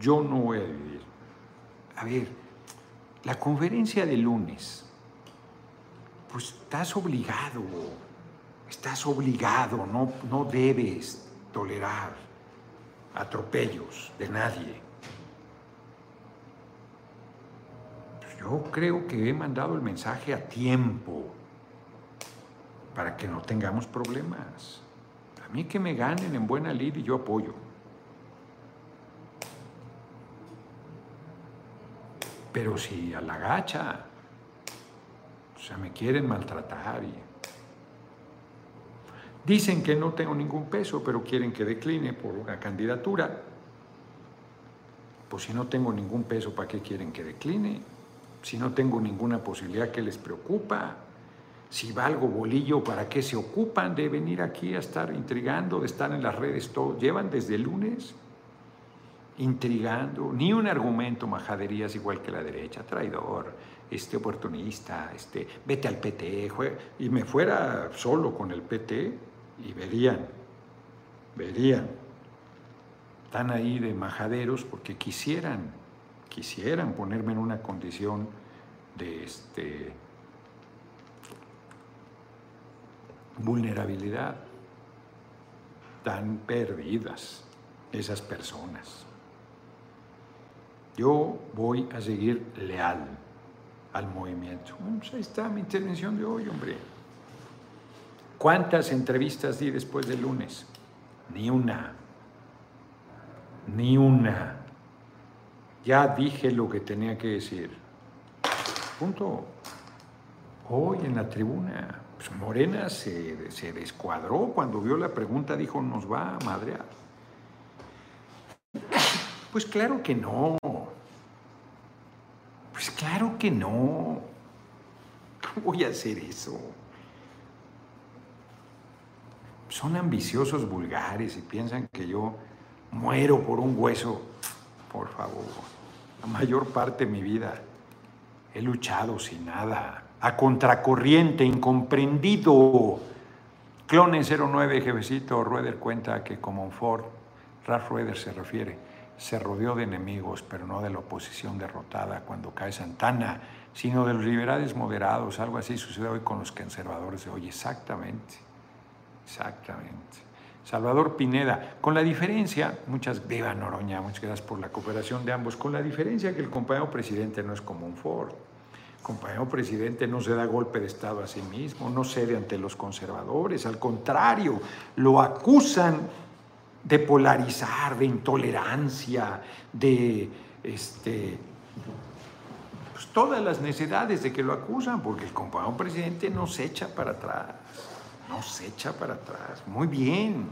Yo no voy a vivir. A ver, la conferencia de lunes, pues estás obligado, estás obligado, no, no debes tolerar atropellos de nadie. Pues yo creo que he mandado el mensaje a tiempo para que no tengamos problemas. A mí que me ganen en buena lid y yo apoyo. Pero si a la gacha, sea, me quieren maltratar y... Dicen que no tengo ningún peso, pero quieren que decline por una candidatura. Pues si no tengo ningún peso, ¿para qué quieren que decline? Si no tengo ninguna posibilidad, ¿qué les preocupa? si valgo bolillo, ¿para qué se ocupan de venir aquí a estar intrigando, de estar en las redes todo? Llevan desde el lunes intrigando, ni un argumento majaderías igual que la derecha, traidor, este oportunista, este, vete al PT, y me fuera solo con el PT y verían, verían, están ahí de majaderos porque quisieran, quisieran ponerme en una condición de este vulnerabilidad. Tan perdidas esas personas. Yo voy a seguir leal al movimiento. Ahí está mi intervención de hoy, hombre. ¿Cuántas entrevistas di después del lunes? Ni una. Ni una. Ya dije lo que tenía que decir. Punto. Hoy en la tribuna pues, Morena se, descuadró cuando vio la pregunta, dijo, nos va a madrear. Pues claro que no. Que no. ¿Cómo voy a hacer eso? Son ambiciosos vulgares y piensan que yo muero por un hueso. Por favor, la mayor parte de mi vida he luchado sin nada a contracorriente, incomprendido. Clone 09, jefecito, Rueder cuenta que como Ford, Ralph Rueder se refiere, se rodeó de enemigos, pero no de la oposición derrotada cuando cae Santana, sino de los liberales moderados. Algo así sucede hoy con los conservadores de hoy. Exactamente, exactamente. Salvador Pineda, con la diferencia, muchas, viva Noroña, muchas gracias por la cooperación de ambos, con la diferencia que el compañero presidente no es como un Ford compañero presidente no se da golpe de Estado a sí mismo, no cede ante los conservadores, al contrario, lo acusan de polarizar, de intolerancia, de este, pues todas las necesidades de que lo acusan, porque el compañero presidente no se echa para atrás, no se echa para atrás. Muy bien.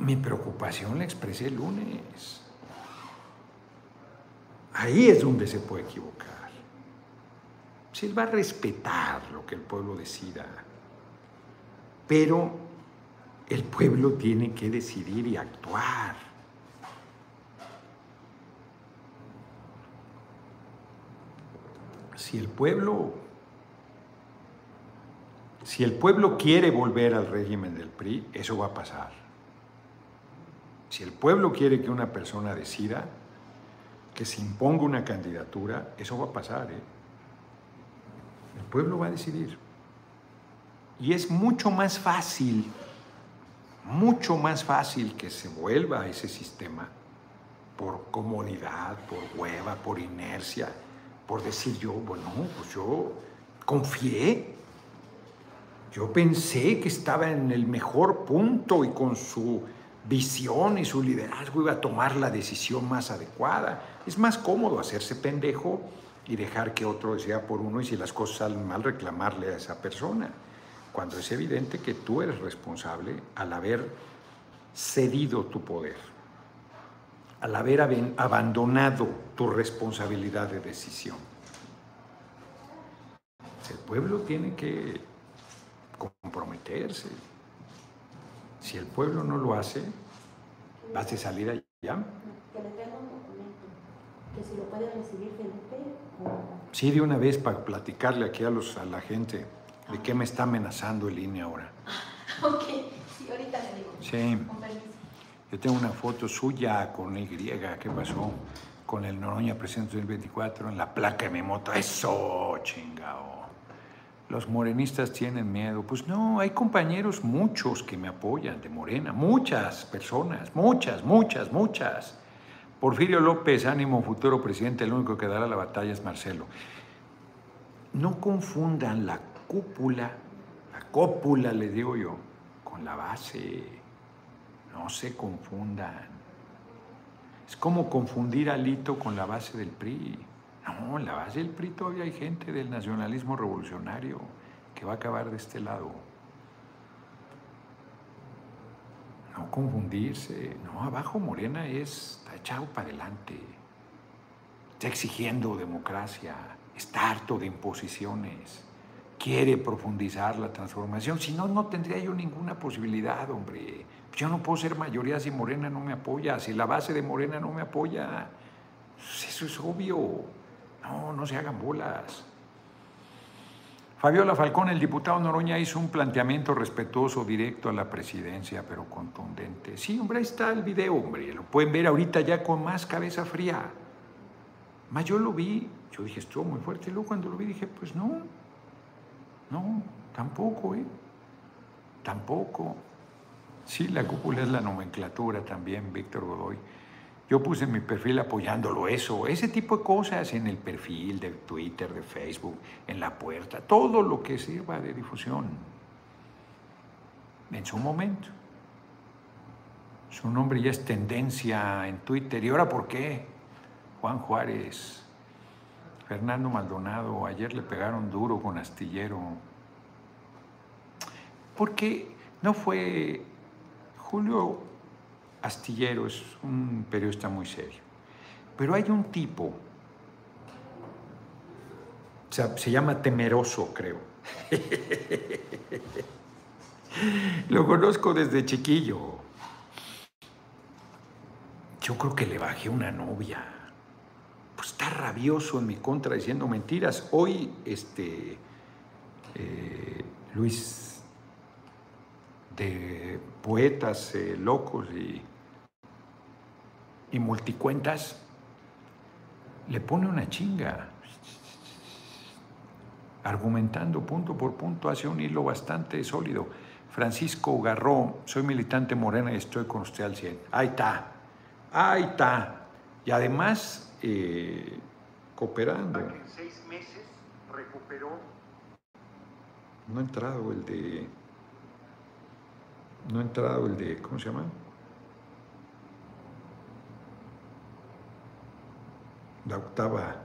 Mi preocupación la expresé el lunes. Ahí es donde se puede equivocar. Si él va a respetar lo que el pueblo decida, pero el pueblo tiene que decidir y actuar. Si el pueblo si el pueblo quiere volver al régimen del PRI, eso va a pasar. Si el pueblo quiere que una persona decida, que se imponga una candidatura, eso va a pasar. ¿eh? El pueblo va a decidir. Y es mucho más fácil, mucho más fácil que se vuelva a ese sistema por comodidad, por hueva, por inercia, por decir yo, bueno, pues yo confié, yo pensé que estaba en el mejor punto y con su visión y su liderazgo iba a tomar la decisión más adecuada. Es más cómodo hacerse pendejo y dejar que otro decida por uno y si las cosas salen mal reclamarle a esa persona, cuando es evidente que tú eres responsable al haber cedido tu poder, al haber abandonado tu responsabilidad de decisión. El pueblo tiene que comprometerse, si el pueblo no lo hace, vas a salir allá. que si lo puede recibir Felipe. Sí, de una vez para platicarle aquí a, los, a la gente de qué me está amenazando el INE ahora. ok, sí, ahorita le digo. Sí. Yo tengo una foto suya con Y, ¿qué pasó? Con el Noroña Presidente del 24 en la placa de mi moto. Eso, chingao. Los morenistas tienen miedo. Pues no, hay compañeros, muchos que me apoyan de Morena. Muchas personas, muchas, muchas, muchas. Porfirio López, ánimo futuro presidente, el único que dará la batalla es Marcelo. No confundan la cúpula, la cópula, le digo yo, con la base. No se confundan. Es como confundir a Lito con la base del PRI. No, en la base del PRI todavía hay gente del nacionalismo revolucionario que va a acabar de este lado. No confundirse. No, abajo Morena es, está echado para adelante. Está exigiendo democracia. Está harto de imposiciones. Quiere profundizar la transformación. Si no, no tendría yo ninguna posibilidad, hombre. Yo no puedo ser mayoría si Morena no me apoya, si la base de Morena no me apoya. Eso es obvio. No, no se hagan bolas. Fabiola Falcón, el diputado Noroña, hizo un planteamiento respetuoso, directo a la presidencia, pero contundente. Sí, hombre, ahí está el video, hombre. Lo pueden ver ahorita ya con más cabeza fría. Más yo lo vi, yo dije, estuvo muy fuerte. Y luego cuando lo vi dije, pues no, no, tampoco, ¿eh? Tampoco. Sí, la cúpula es la nomenclatura también, Víctor Godoy. Yo puse mi perfil apoyándolo eso, ese tipo de cosas en el perfil de Twitter, de Facebook, en la puerta, todo lo que sirva de difusión. En su momento. Su nombre ya es tendencia en Twitter. ¿Y ahora por qué? Juan Juárez, Fernando Maldonado, ayer le pegaron duro con astillero. Porque no fue Julio Astillero es un periodista muy serio, pero hay un tipo, se llama Temeroso, creo. Lo conozco desde chiquillo. Yo creo que le bajé una novia. Pues está rabioso en mi contra diciendo mentiras. Hoy, este, eh, Luis de poetas eh, locos y, y multicuentas, le pone una chinga, argumentando punto por punto, hace un hilo bastante sólido. Francisco Garró, soy militante morena y estoy con usted al 100. Ahí está, ahí está. Y además, eh, cooperando. En seis meses recuperó. No ha entrado el de no ha entrado el de, ¿cómo se llama? La octava,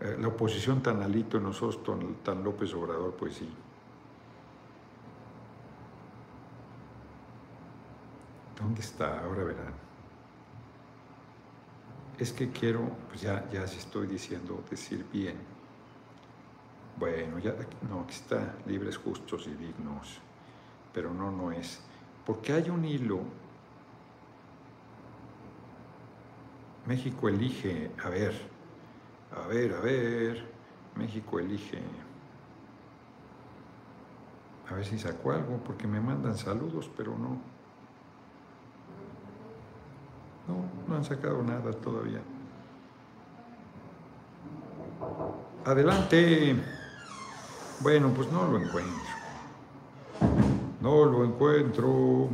eh, la oposición tan alito, nosotros tan, López Obrador, pues sí. ¿Dónde está? Ahora verán. Es que quiero, pues ya, ya se estoy diciendo, decir bien. Bueno, ya, no, aquí está, libres, justos y dignos, pero no, no es. Porque hay un hilo. México elige, a ver, a ver, a ver, México elige. A ver si sacó algo, porque me mandan saludos, pero no. No, no han sacado nada todavía. Adelante. Bueno, pues no lo encuentro. No lo encuentro.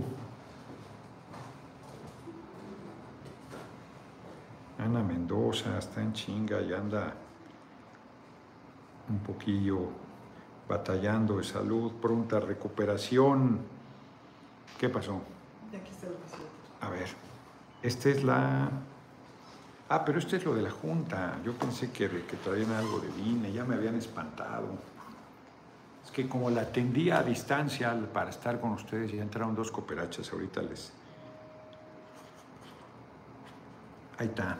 Ana Mendoza está en chinga y anda un poquillo batallando de salud, pronta recuperación. ¿Qué pasó? Aquí está el A ver, esta es la... Ah, pero este es lo de la Junta. Yo pensé que, que traían algo de vine, ya me habían espantado que como la atendía a distancia para estar con ustedes, ya entraron dos cooperachas, ahorita les... Ahí está,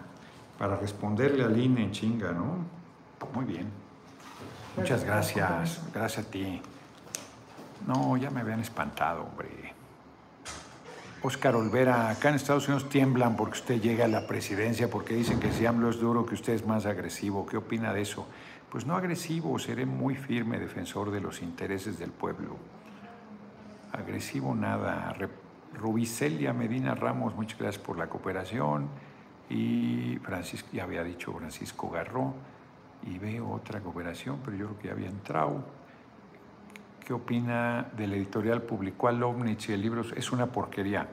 para responderle al INE en chinga, ¿no? Muy bien. Muchas gracias, gracias a ti. No, ya me habían espantado, hombre. Oscar Olvera, acá en Estados Unidos tiemblan porque usted llega a la presidencia, porque dicen que si AMLO es duro, que usted es más agresivo. ¿Qué opina de eso? Pues no agresivo, seré muy firme defensor de los intereses del pueblo. Agresivo nada. Rubicelia Medina Ramos, muchas gracias por la cooperación. Y Francisco, ya había dicho Francisco Garro, y veo otra cooperación, pero yo creo que ya había entrado. ¿Qué opina del editorial? Publicó al Omnich y el libro es una porquería.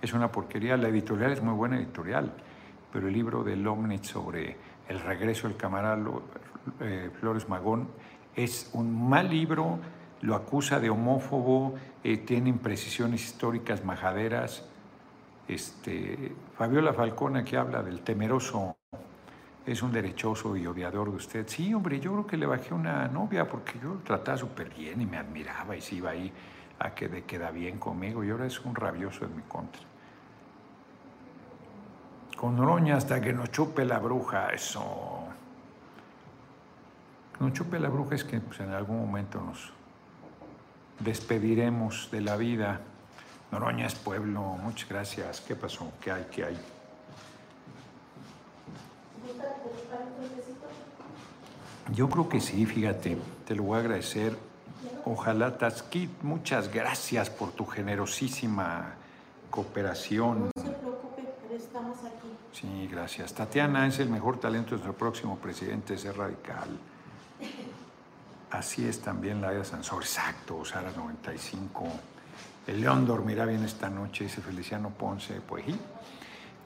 Es una porquería. La editorial es muy buena editorial, pero el libro del Omnich sobre el regreso del camarada eh, Flores Magón es un mal libro, lo acusa de homófobo, eh, tiene imprecisiones históricas majaderas. Este, Fabiola Falcón aquí habla del temeroso es un derechoso y odiador de usted. Sí, hombre, yo creo que le bajé una novia porque yo lo trataba súper bien y me admiraba y se iba ahí a que de queda bien conmigo y ahora es un rabioso en mi contra. Con roña hasta que nos chupe la bruja, eso. Que nos chupe la bruja es que pues, en algún momento nos despediremos de la vida. Noroña es pueblo, muchas gracias. ¿Qué pasó? ¿Qué hay? ¿Qué hay? Yo creo que sí, fíjate, te lo voy a agradecer. Ojalá Tasquit, muchas gracias por tu generosísima cooperación. No se preocupe, pero estamos aquí. Sí, gracias. Tatiana es el mejor talento de nuestro próximo presidente, es radical. Así es también la de Sansor, exacto, Sara 95. El león dormirá bien esta noche, dice Feliciano Ponce, pues.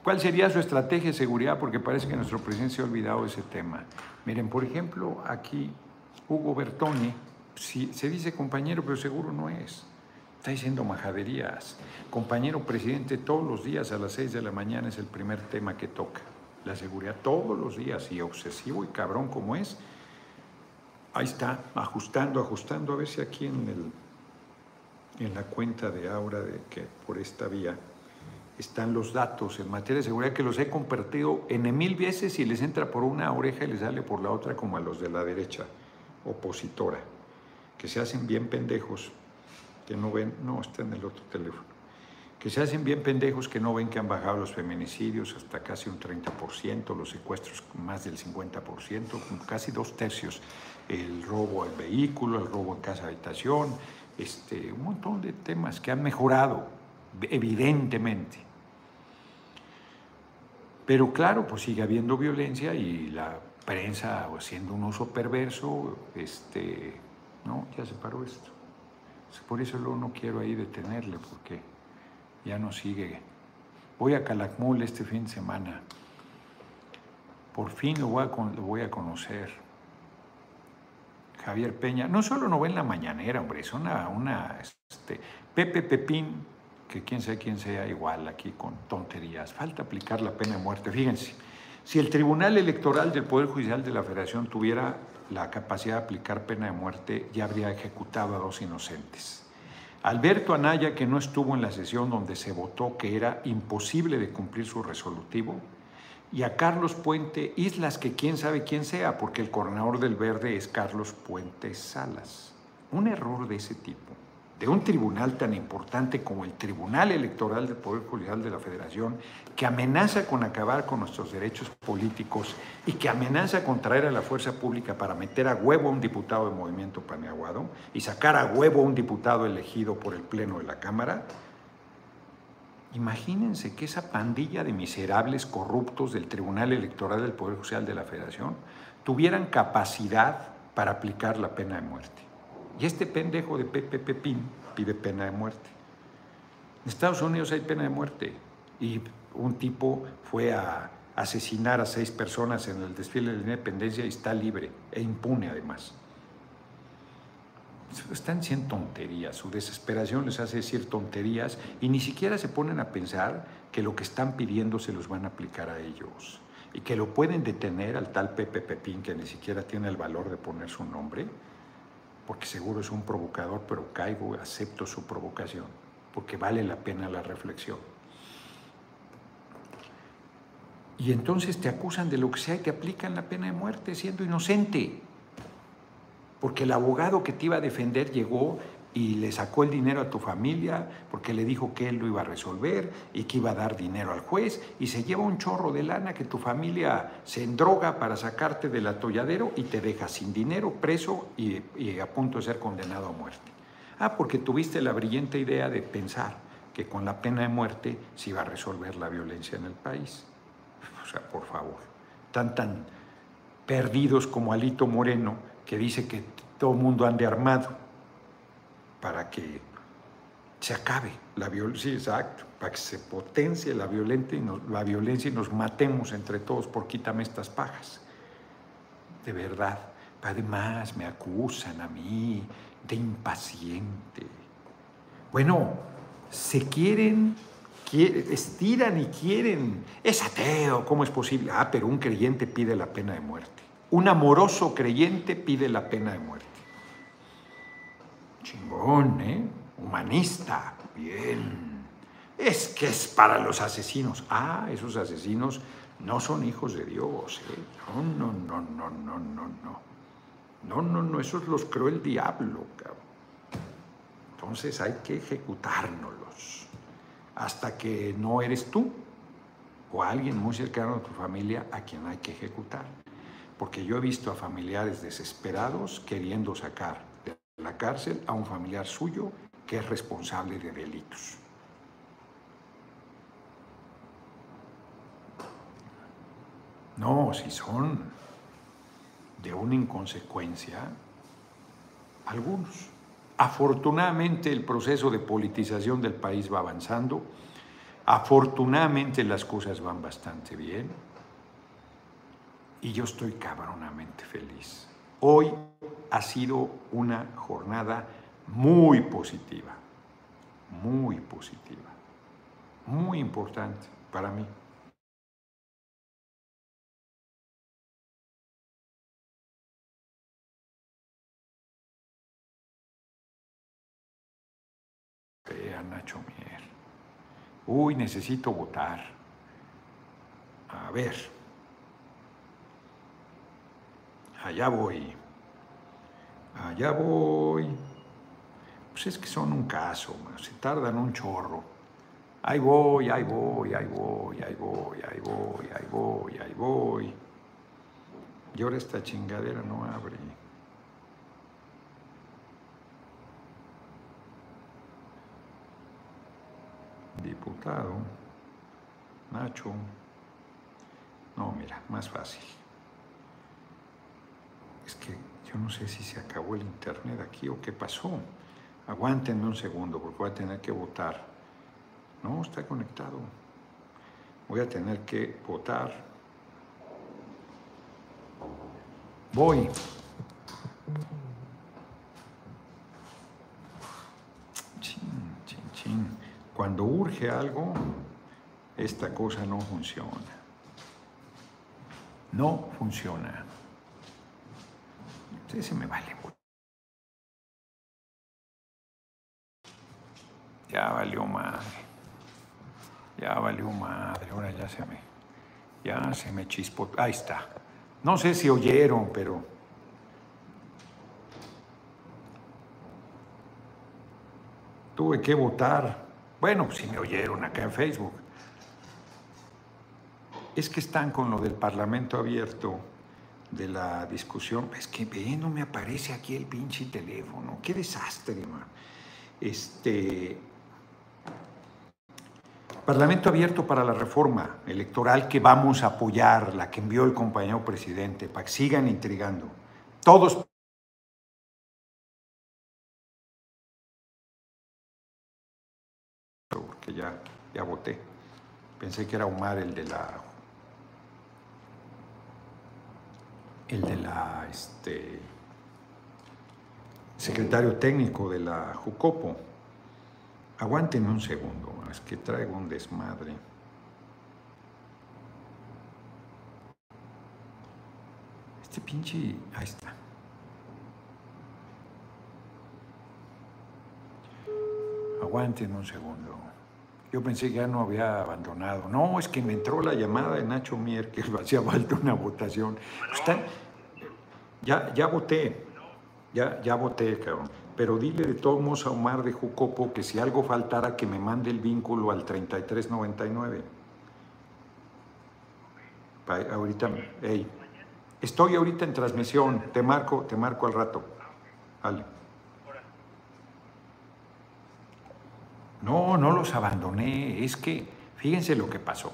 ¿Cuál sería su estrategia de seguridad? Porque parece que nuestro presidente se ha olvidado ese tema. Miren, por ejemplo, aquí Hugo Bertoni, se dice compañero, pero seguro no es. Está diciendo majaderías. Compañero presidente, todos los días a las 6 de la mañana es el primer tema que toca. La seguridad todos los días, y obsesivo y cabrón como es. Ahí está, ajustando, ajustando, a ver si aquí en, el, en la cuenta de Aura, de que por esta vía, están los datos en materia de seguridad que los he compartido en mil veces y les entra por una oreja y les sale por la otra como a los de la derecha opositora, que se hacen bien pendejos, que no ven, no, está en el otro teléfono, que se hacen bien pendejos que no ven que han bajado los feminicidios hasta casi un 30%, los secuestros más del 50%, casi dos tercios, el robo al vehículo, el robo en casa habitación, este, un montón de temas que han mejorado, evidentemente. Pero claro, pues sigue habiendo violencia y la prensa haciendo un uso perverso, este, no, ya se paró esto. Por eso luego no quiero ahí detenerle, porque ya no sigue. Voy a Calakmul este fin de semana. Por fin lo voy a, lo voy a conocer. Javier Peña, no solo no ve en la mañanera, hombre, es una, una este, Pepe Pepín que quién sea quién sea igual aquí con tonterías. Falta aplicar la pena de muerte. Fíjense, si el Tribunal Electoral del Poder Judicial de la Federación tuviera la capacidad de aplicar pena de muerte, ya habría ejecutado a dos inocentes. Alberto Anaya, que no estuvo en la sesión donde se votó que era imposible de cumplir su resolutivo, y a Carlos Puente Islas, que quién sabe quién sea, porque el coordinador del Verde es Carlos Puente Salas. Un error de ese tipo de un tribunal tan importante como el Tribunal Electoral del Poder Judicial de la Federación, que amenaza con acabar con nuestros derechos políticos y que amenaza con traer a la fuerza pública para meter a huevo a un diputado de Movimiento Paneaguado y sacar a huevo a un diputado elegido por el Pleno de la Cámara. Imagínense que esa pandilla de miserables corruptos del Tribunal Electoral del Poder Judicial de la Federación tuvieran capacidad para aplicar la pena de muerte. Y este pendejo de Pepe Pepín pide pena de muerte. En Estados Unidos hay pena de muerte y un tipo fue a asesinar a seis personas en el desfile de la independencia y está libre e impune además. Están diciendo tonterías, su desesperación les hace decir tonterías y ni siquiera se ponen a pensar que lo que están pidiendo se los van a aplicar a ellos y que lo pueden detener al tal Pepe Pepín que ni siquiera tiene el valor de poner su nombre porque seguro es un provocador, pero caigo, acepto su provocación, porque vale la pena la reflexión. Y entonces te acusan de lo que sea y aplican la pena de muerte siendo inocente. Porque el abogado que te iba a defender llegó y le sacó el dinero a tu familia porque le dijo que él lo iba a resolver y que iba a dar dinero al juez y se lleva un chorro de lana que tu familia se endroga para sacarte del atolladero y te deja sin dinero, preso y, a punto de ser condenado a muerte. Ah, porque tuviste la brillante idea de pensar que con la pena de muerte se iba a resolver la violencia en el país. O sea, por favor, tan tan perdidos como Alito Moreno, que dice que todo el mundo ande armado para que se acabe la violencia, exacto, para que se potencie la y la violencia y nos matemos entre todos por quítame estas pajas. De verdad, además me acusan a mí de impaciente. Bueno, se quieren, estiran y quieren. Es ateo, ¿cómo es posible? Ah, pero un creyente pide la pena de muerte. Un amoroso creyente pide la pena de muerte. Chingón, ¿eh? Humanista. Bien. Es que es para los asesinos. Ah, esos asesinos no son hijos de Dios. ¿eh? No, no, no, no, no, no, no. No, no, no, esos los creó el diablo, cabrón. Entonces hay que ejecutárnoslos hasta que no eres tú o alguien muy cercano a tu familia a quien hay que ejecutar. Porque yo he visto a familiares desesperados queriendo sacar la cárcel a un familiar suyo que es responsable de delitos. No, si son de una inconsecuencia, algunos. Afortunadamente el proceso de politización del país va avanzando, afortunadamente las cosas van bastante bien y yo estoy cabronamente feliz. Hoy ha sido una jornada muy positiva, muy positiva, muy importante para mí. a Nacho Mier. Uy, necesito votar. A ver. Allá voy. Allá voy. Pues es que son un caso, se tardan un chorro. Ahí voy, ahí voy, ahí voy, ahí voy, ahí voy, ahí voy, ahí voy. Y ahora esta chingadera no abre. diputado, Nacho. No, mira, más fácil. Es que yo no sé si se acabó el internet aquí o qué pasó. Aguántenme un segundo porque voy a tener que votar. No, está conectado. Voy a tener que votar. Voy. Chin, chin, chin. Cuando urge algo, esta cosa no funciona. No funciona. Entonces se me vale. Ya valió madre. Ya valió madre. Ahora ya se me. Ya se me chispó. Ahí está. No sé si oyeron, pero. Tuve que votar. Bueno, si me oyeron acá en Facebook. Es que están con lo del Parlamento abierto, de la discusión. Es que ve, no me aparece aquí el pinche teléfono. Qué desastre, man. Este. Parlamento abierto para la reforma electoral que vamos a apoyar, la que envió el compañero presidente, para que sigan intrigando. Todos porque ya, ya voté. Pensé que era Omar el de la. El de la. Este, secretario técnico de la Jucopo. Aguántenme un segundo, es que traigo un desmadre. Este pinche. Ahí está. Aguántenme un segundo. Yo pensé que ya no había abandonado. No, es que me entró la llamada de Nacho Mier que hacía falta una votación. ya, ya voté. Ya, ya voté, cabrón. pero dile de todos modos a Omar de Jucopo que si algo faltara que me mande el vínculo al 3399. ahorita, estoy ahorita en transmisión, te marco, te marco al rato. Vale. No, no los abandoné, es que fíjense lo que pasó.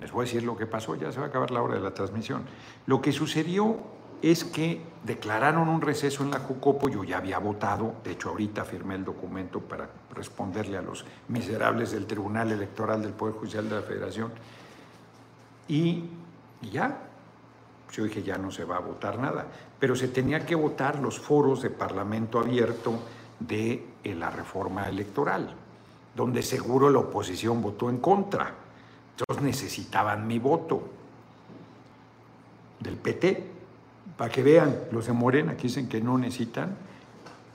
Les voy a decir lo que pasó, ya se va a acabar la hora de la transmisión. Lo que sucedió es que declararon un receso en la Jucopo, yo ya había votado, de hecho ahorita firmé el documento para responderle a los miserables del Tribunal Electoral del Poder Judicial de la Federación, y, ya, yo dije ya no se va a votar nada, pero se tenía que votar los foros de Parlamento abierto de la reforma electoral, donde seguro la oposición votó en contra, entonces necesitaban mi voto del PT para que vean, los de Morena que dicen que no necesitan,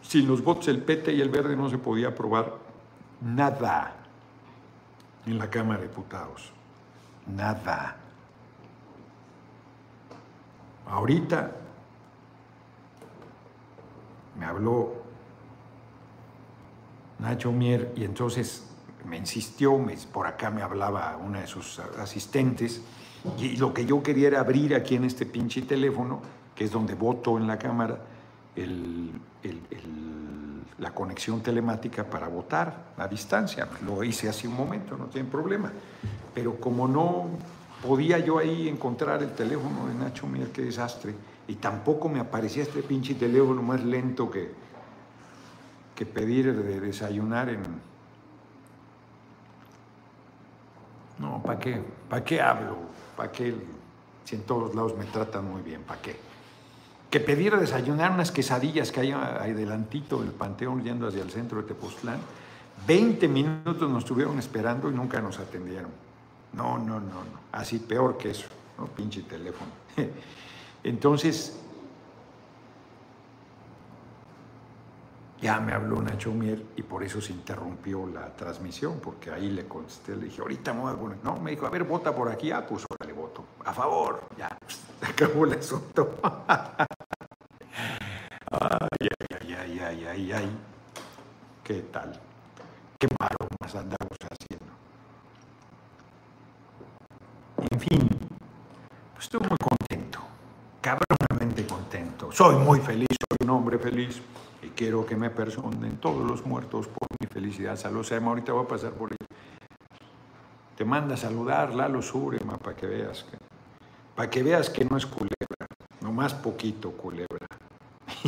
sin los votos del PT y el Verde no se podía aprobar nada en la Cámara de Diputados. Nada. Ahorita me habló Nacho Mier y entonces me insistió, por acá me hablaba una de sus asistentes, y lo que yo quería era abrir aquí en este pinche teléfono que es donde voto en la Cámara, la conexión telemática para votar a distancia. Lo hice hace un momento, no tiene problema. Pero como no podía yo ahí encontrar el teléfono de Nacho, mira qué desastre, y tampoco me aparecía este pinche teléfono más lento que, que pedir de desayunar en... No, ¿para qué? ¿Para qué hablo? ¿Para qué? Si en todos lados me tratan muy bien, ¿para qué? que pedir desayunar unas quesadillas que hay adelantito del panteón yendo hacia el centro de Tepoztlán. 20 minutos nos estuvieron esperando y nunca nos atendieron. No, no, no, no. Así peor que eso, ¿no? Pinche teléfono. Entonces, ya me habló Nacho Mier y por eso se interrumpió la transmisión, porque ahí le contesté, le dije, ahorita me voy a poner. No, me dijo, a ver, vota por aquí. Ah, pues órale, voto. A favor. Ya, acabó el asunto. Ay, ay, ay, ay, ay, ay. ¿Qué tal? ¿Qué maromas andamos haciendo? En fin, pues estoy muy contento, cabronamente contento. Soy muy feliz, soy un hombre feliz quiero que me personen todos los muertos por mi felicidad. Saludos, ahorita voy a pasar por ahí. Te manda a saludar Lalo Surema para que veas que, para que veas que no es culebra, nomás poquito culebra.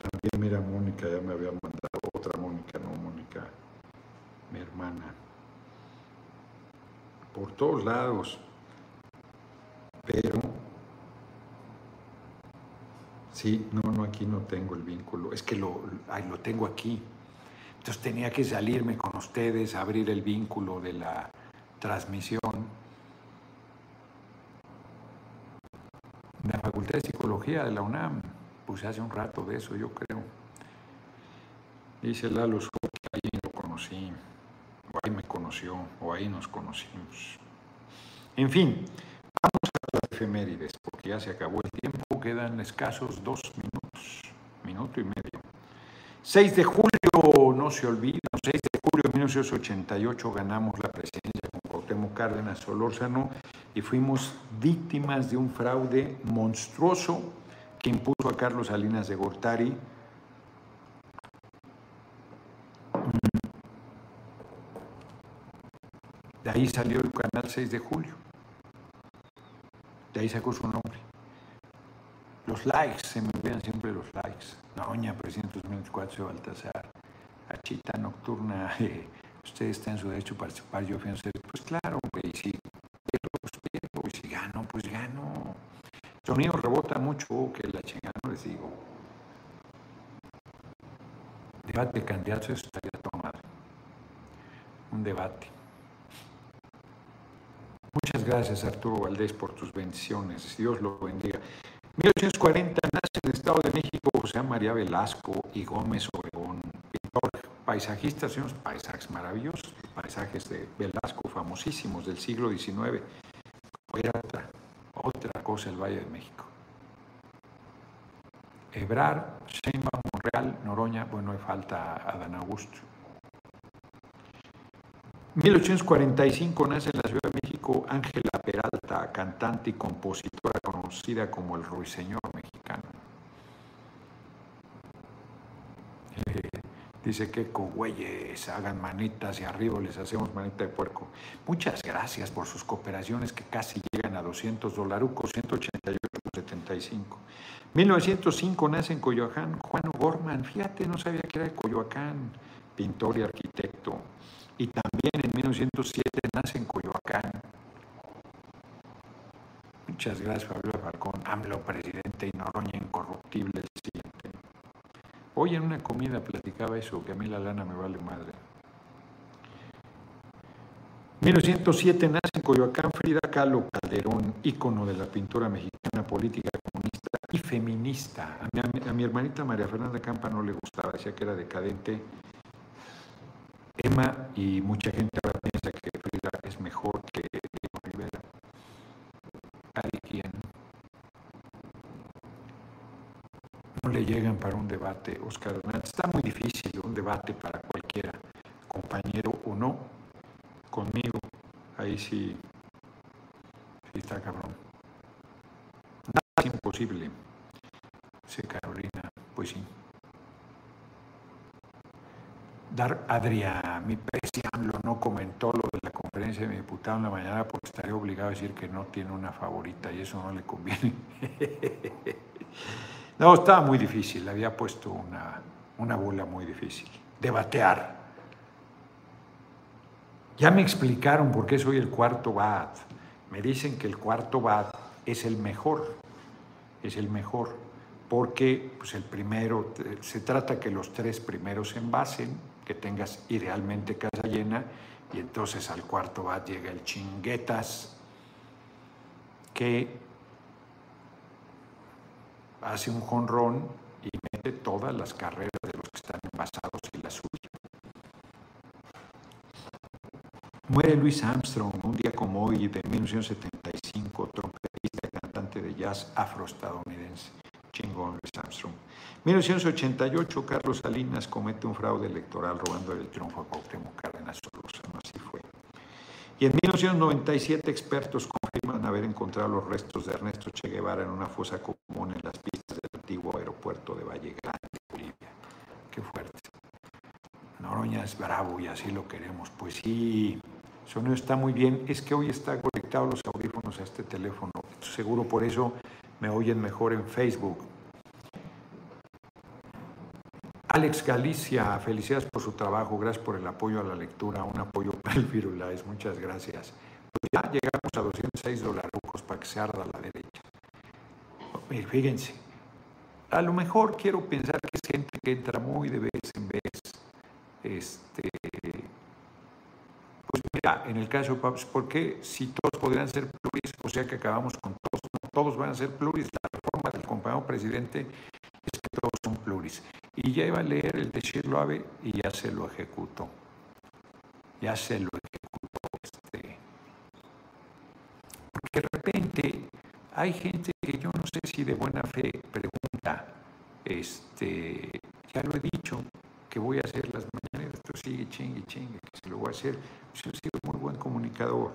También mira Mónica, ya me había mandado otra Mónica, no Mónica, mi hermana. Por todos lados. Pero sí, no, no, aquí no tengo el vínculo. Es que lo, lo tengo aquí. Entonces tenía que salirme con ustedes, abrir el vínculo de la transmisión. La Facultad de Psicología de la UNAM, puse hace un rato de eso, yo creo. Dice Lalo que ahí lo conocí, o ahí me conoció, o ahí nos conocimos. En fin, efemérides, porque ya se acabó el tiempo, quedan escasos dos minutos, minuto y medio. 6 de julio, no se olviden, 6 de julio de 1988 ganamos la presidencia con Cuauhtémoc Cárdenas Solórzano y fuimos víctimas de un fraude monstruoso que impuso a Carlos Salinas de Gortari De ahí salió el canal 6 de julio. De ahí sacó su nombre. Los likes, se me olvidan siempre los likes. Doña Presidente 2024 Baltasar, Achita Nocturna, eh, usted está en su derecho a participar, yo fui a ser. Pues claro, güey, si, pero, pues, si gano, pues gano. Sonido rebota mucho, que la chingada, no les digo. Debate de candidatos, estaría tomado. Un debate. Gracias, Arturo Valdés, por tus bendiciones. Dios lo bendiga. 1840 nace en el Estado de México José María Velasco y Gómez Obregón, pintor, paisajista, unos paisajes maravillosos, paisajes de Velasco famosísimos del siglo XIX. Era cosa el Valle de México. Ebrar, Sheinbaum, Monreal, Noroña, bueno, le falta Adán Augusto. 1845 nace en la Ciudad Ángela Peralta, cantante y compositora conocida como el Ruiseñor mexicano. Eh, dice que güeyes hagan manitas y arriba les hacemos manita de puerco. Muchas gracias por sus cooperaciones que casi llegan a 200 dolarucos, 188,75. 1905 nace en Coyoacán Juan Gorman, fíjate, no sabía que era de Coyoacán, pintor y arquitecto y también en 1907 nace en Coyoacán. Muchas gracias, Fabiola Falcón. AMLO, presidente y Noroña incorruptible. Hoy en una comida platicaba eso, que a mí la lana me vale madre. 1907 nace en Coyoacán Frida Kahlo Calderón, ícono de la pintura mexicana política comunista y feminista. A mi, hermanita María Fernanda Campa no le gustaba, decía que era decadente Emma y mucha gente ahora piensa que Frida es mejor que Diego Rivera. Cada quien. No le llegan para un debate, Oscar Hernández. Está muy difícil un debate para cualquiera, compañero o no. Conmigo, ahí sí, está cabrón. Nada es imposible. Dice Carolina, pues sí. Dar Adrián, mi AMLO no comentó lo de la conferencia de mi diputado en la mañana porque estaría obligado a decir que no tiene una favorita y eso no le conviene. no, estaba muy difícil, había puesto una, una bola muy difícil. Debatear. Ya me explicaron por qué soy el cuarto BAT. Me dicen que el cuarto BAT es el mejor, es el mejor, porque pues el primero, se trata que los tres primeros se envasen, que tengas idealmente casa llena y entonces al cuarto bat llega el chinguetas que hace un jonrón y mete todas las carreras de los que están envasados y la suya. Muere Luis Armstrong un día como hoy de 1975, trompetista y cantante de jazz afroestadounidense. Chingón Luis Armstrong. 1988, Carlos Salinas comete un fraude electoral robando el triunfo a Cuauhtémoc Cárdenas Solórzano, así fue. Y en 1997, expertos confirman haber encontrado los restos de Ernesto Che Guevara en una fosa común en las pistas del antiguo aeropuerto de Valle Grande, Bolivia. Qué fuerte. Noroña es bravo y así lo queremos. Pues sí, el sonido está muy bien. Es que hoy están conectados los audífonos a este teléfono. Seguro por eso me oyen mejor en Facebook. Alex Galicia, felicidades por su trabajo, gracias por el apoyo a la lectura, un apoyo para el Firulais, muchas gracias. Ya llegamos a 206 dólares para que se arda la derecha. Fíjense, a lo mejor quiero pensar que es gente que entra muy de vez en vez. Este, pues mira, en el caso de Paps, ¿por qué si todos podrían ser pluris, o sea que acabamos con todos, todos van a ser pluris? La reforma del compañero presidente es que todos son pluris. Y ya iba a leer el de Shirloave y ya se lo ejecutó. Ya se lo Porque de repente hay gente que yo no sé si de buena fe pregunta, este, ya lo he dicho, que voy a hacer las mañaneras, pero sigue chingue, chingue, que se lo voy a hacer. Yo he sido muy buen comunicador.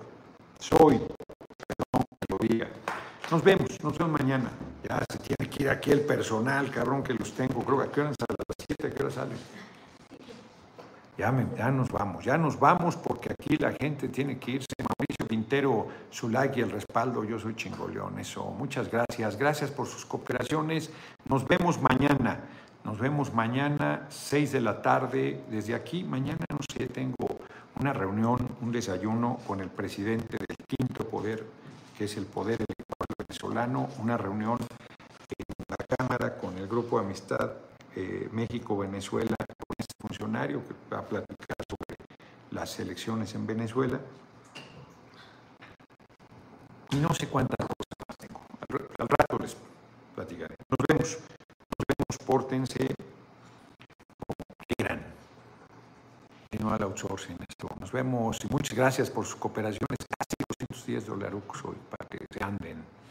Soy, perdón que lo diga. Nos vemos, nos vemos mañana. Ya se tiene que ir aquí el personal, cabrón, que los tengo. Creo que a qué hora a las 7, a qué hora salen. Ya, ya nos vamos, ya nos vamos porque aquí la gente tiene que irse. Mauricio Pintero, su like y el respaldo. Yo soy chingoleón, eso. Muchas gracias. Gracias por sus cooperaciones. Nos vemos mañana. Nos vemos mañana, 6 de la tarde. Desde aquí, mañana, no sé, tengo una reunión, un desayuno con el presidente del quinto poder, que es el poder venezolano, una reunión en la Cámara con el Grupo de Amistad eh, México-Venezuela, con este funcionario que va a platicar sobre las elecciones en Venezuela. Y no sé cuántas cosas más tengo. Al, rato les platicaré. Nos vemos. Nos vemos. Pórtense como quieran. Y no al outsourcing esto. Nos vemos y muchas gracias por sus cooperaciones. Casi 210 dólares hoy para que se anden.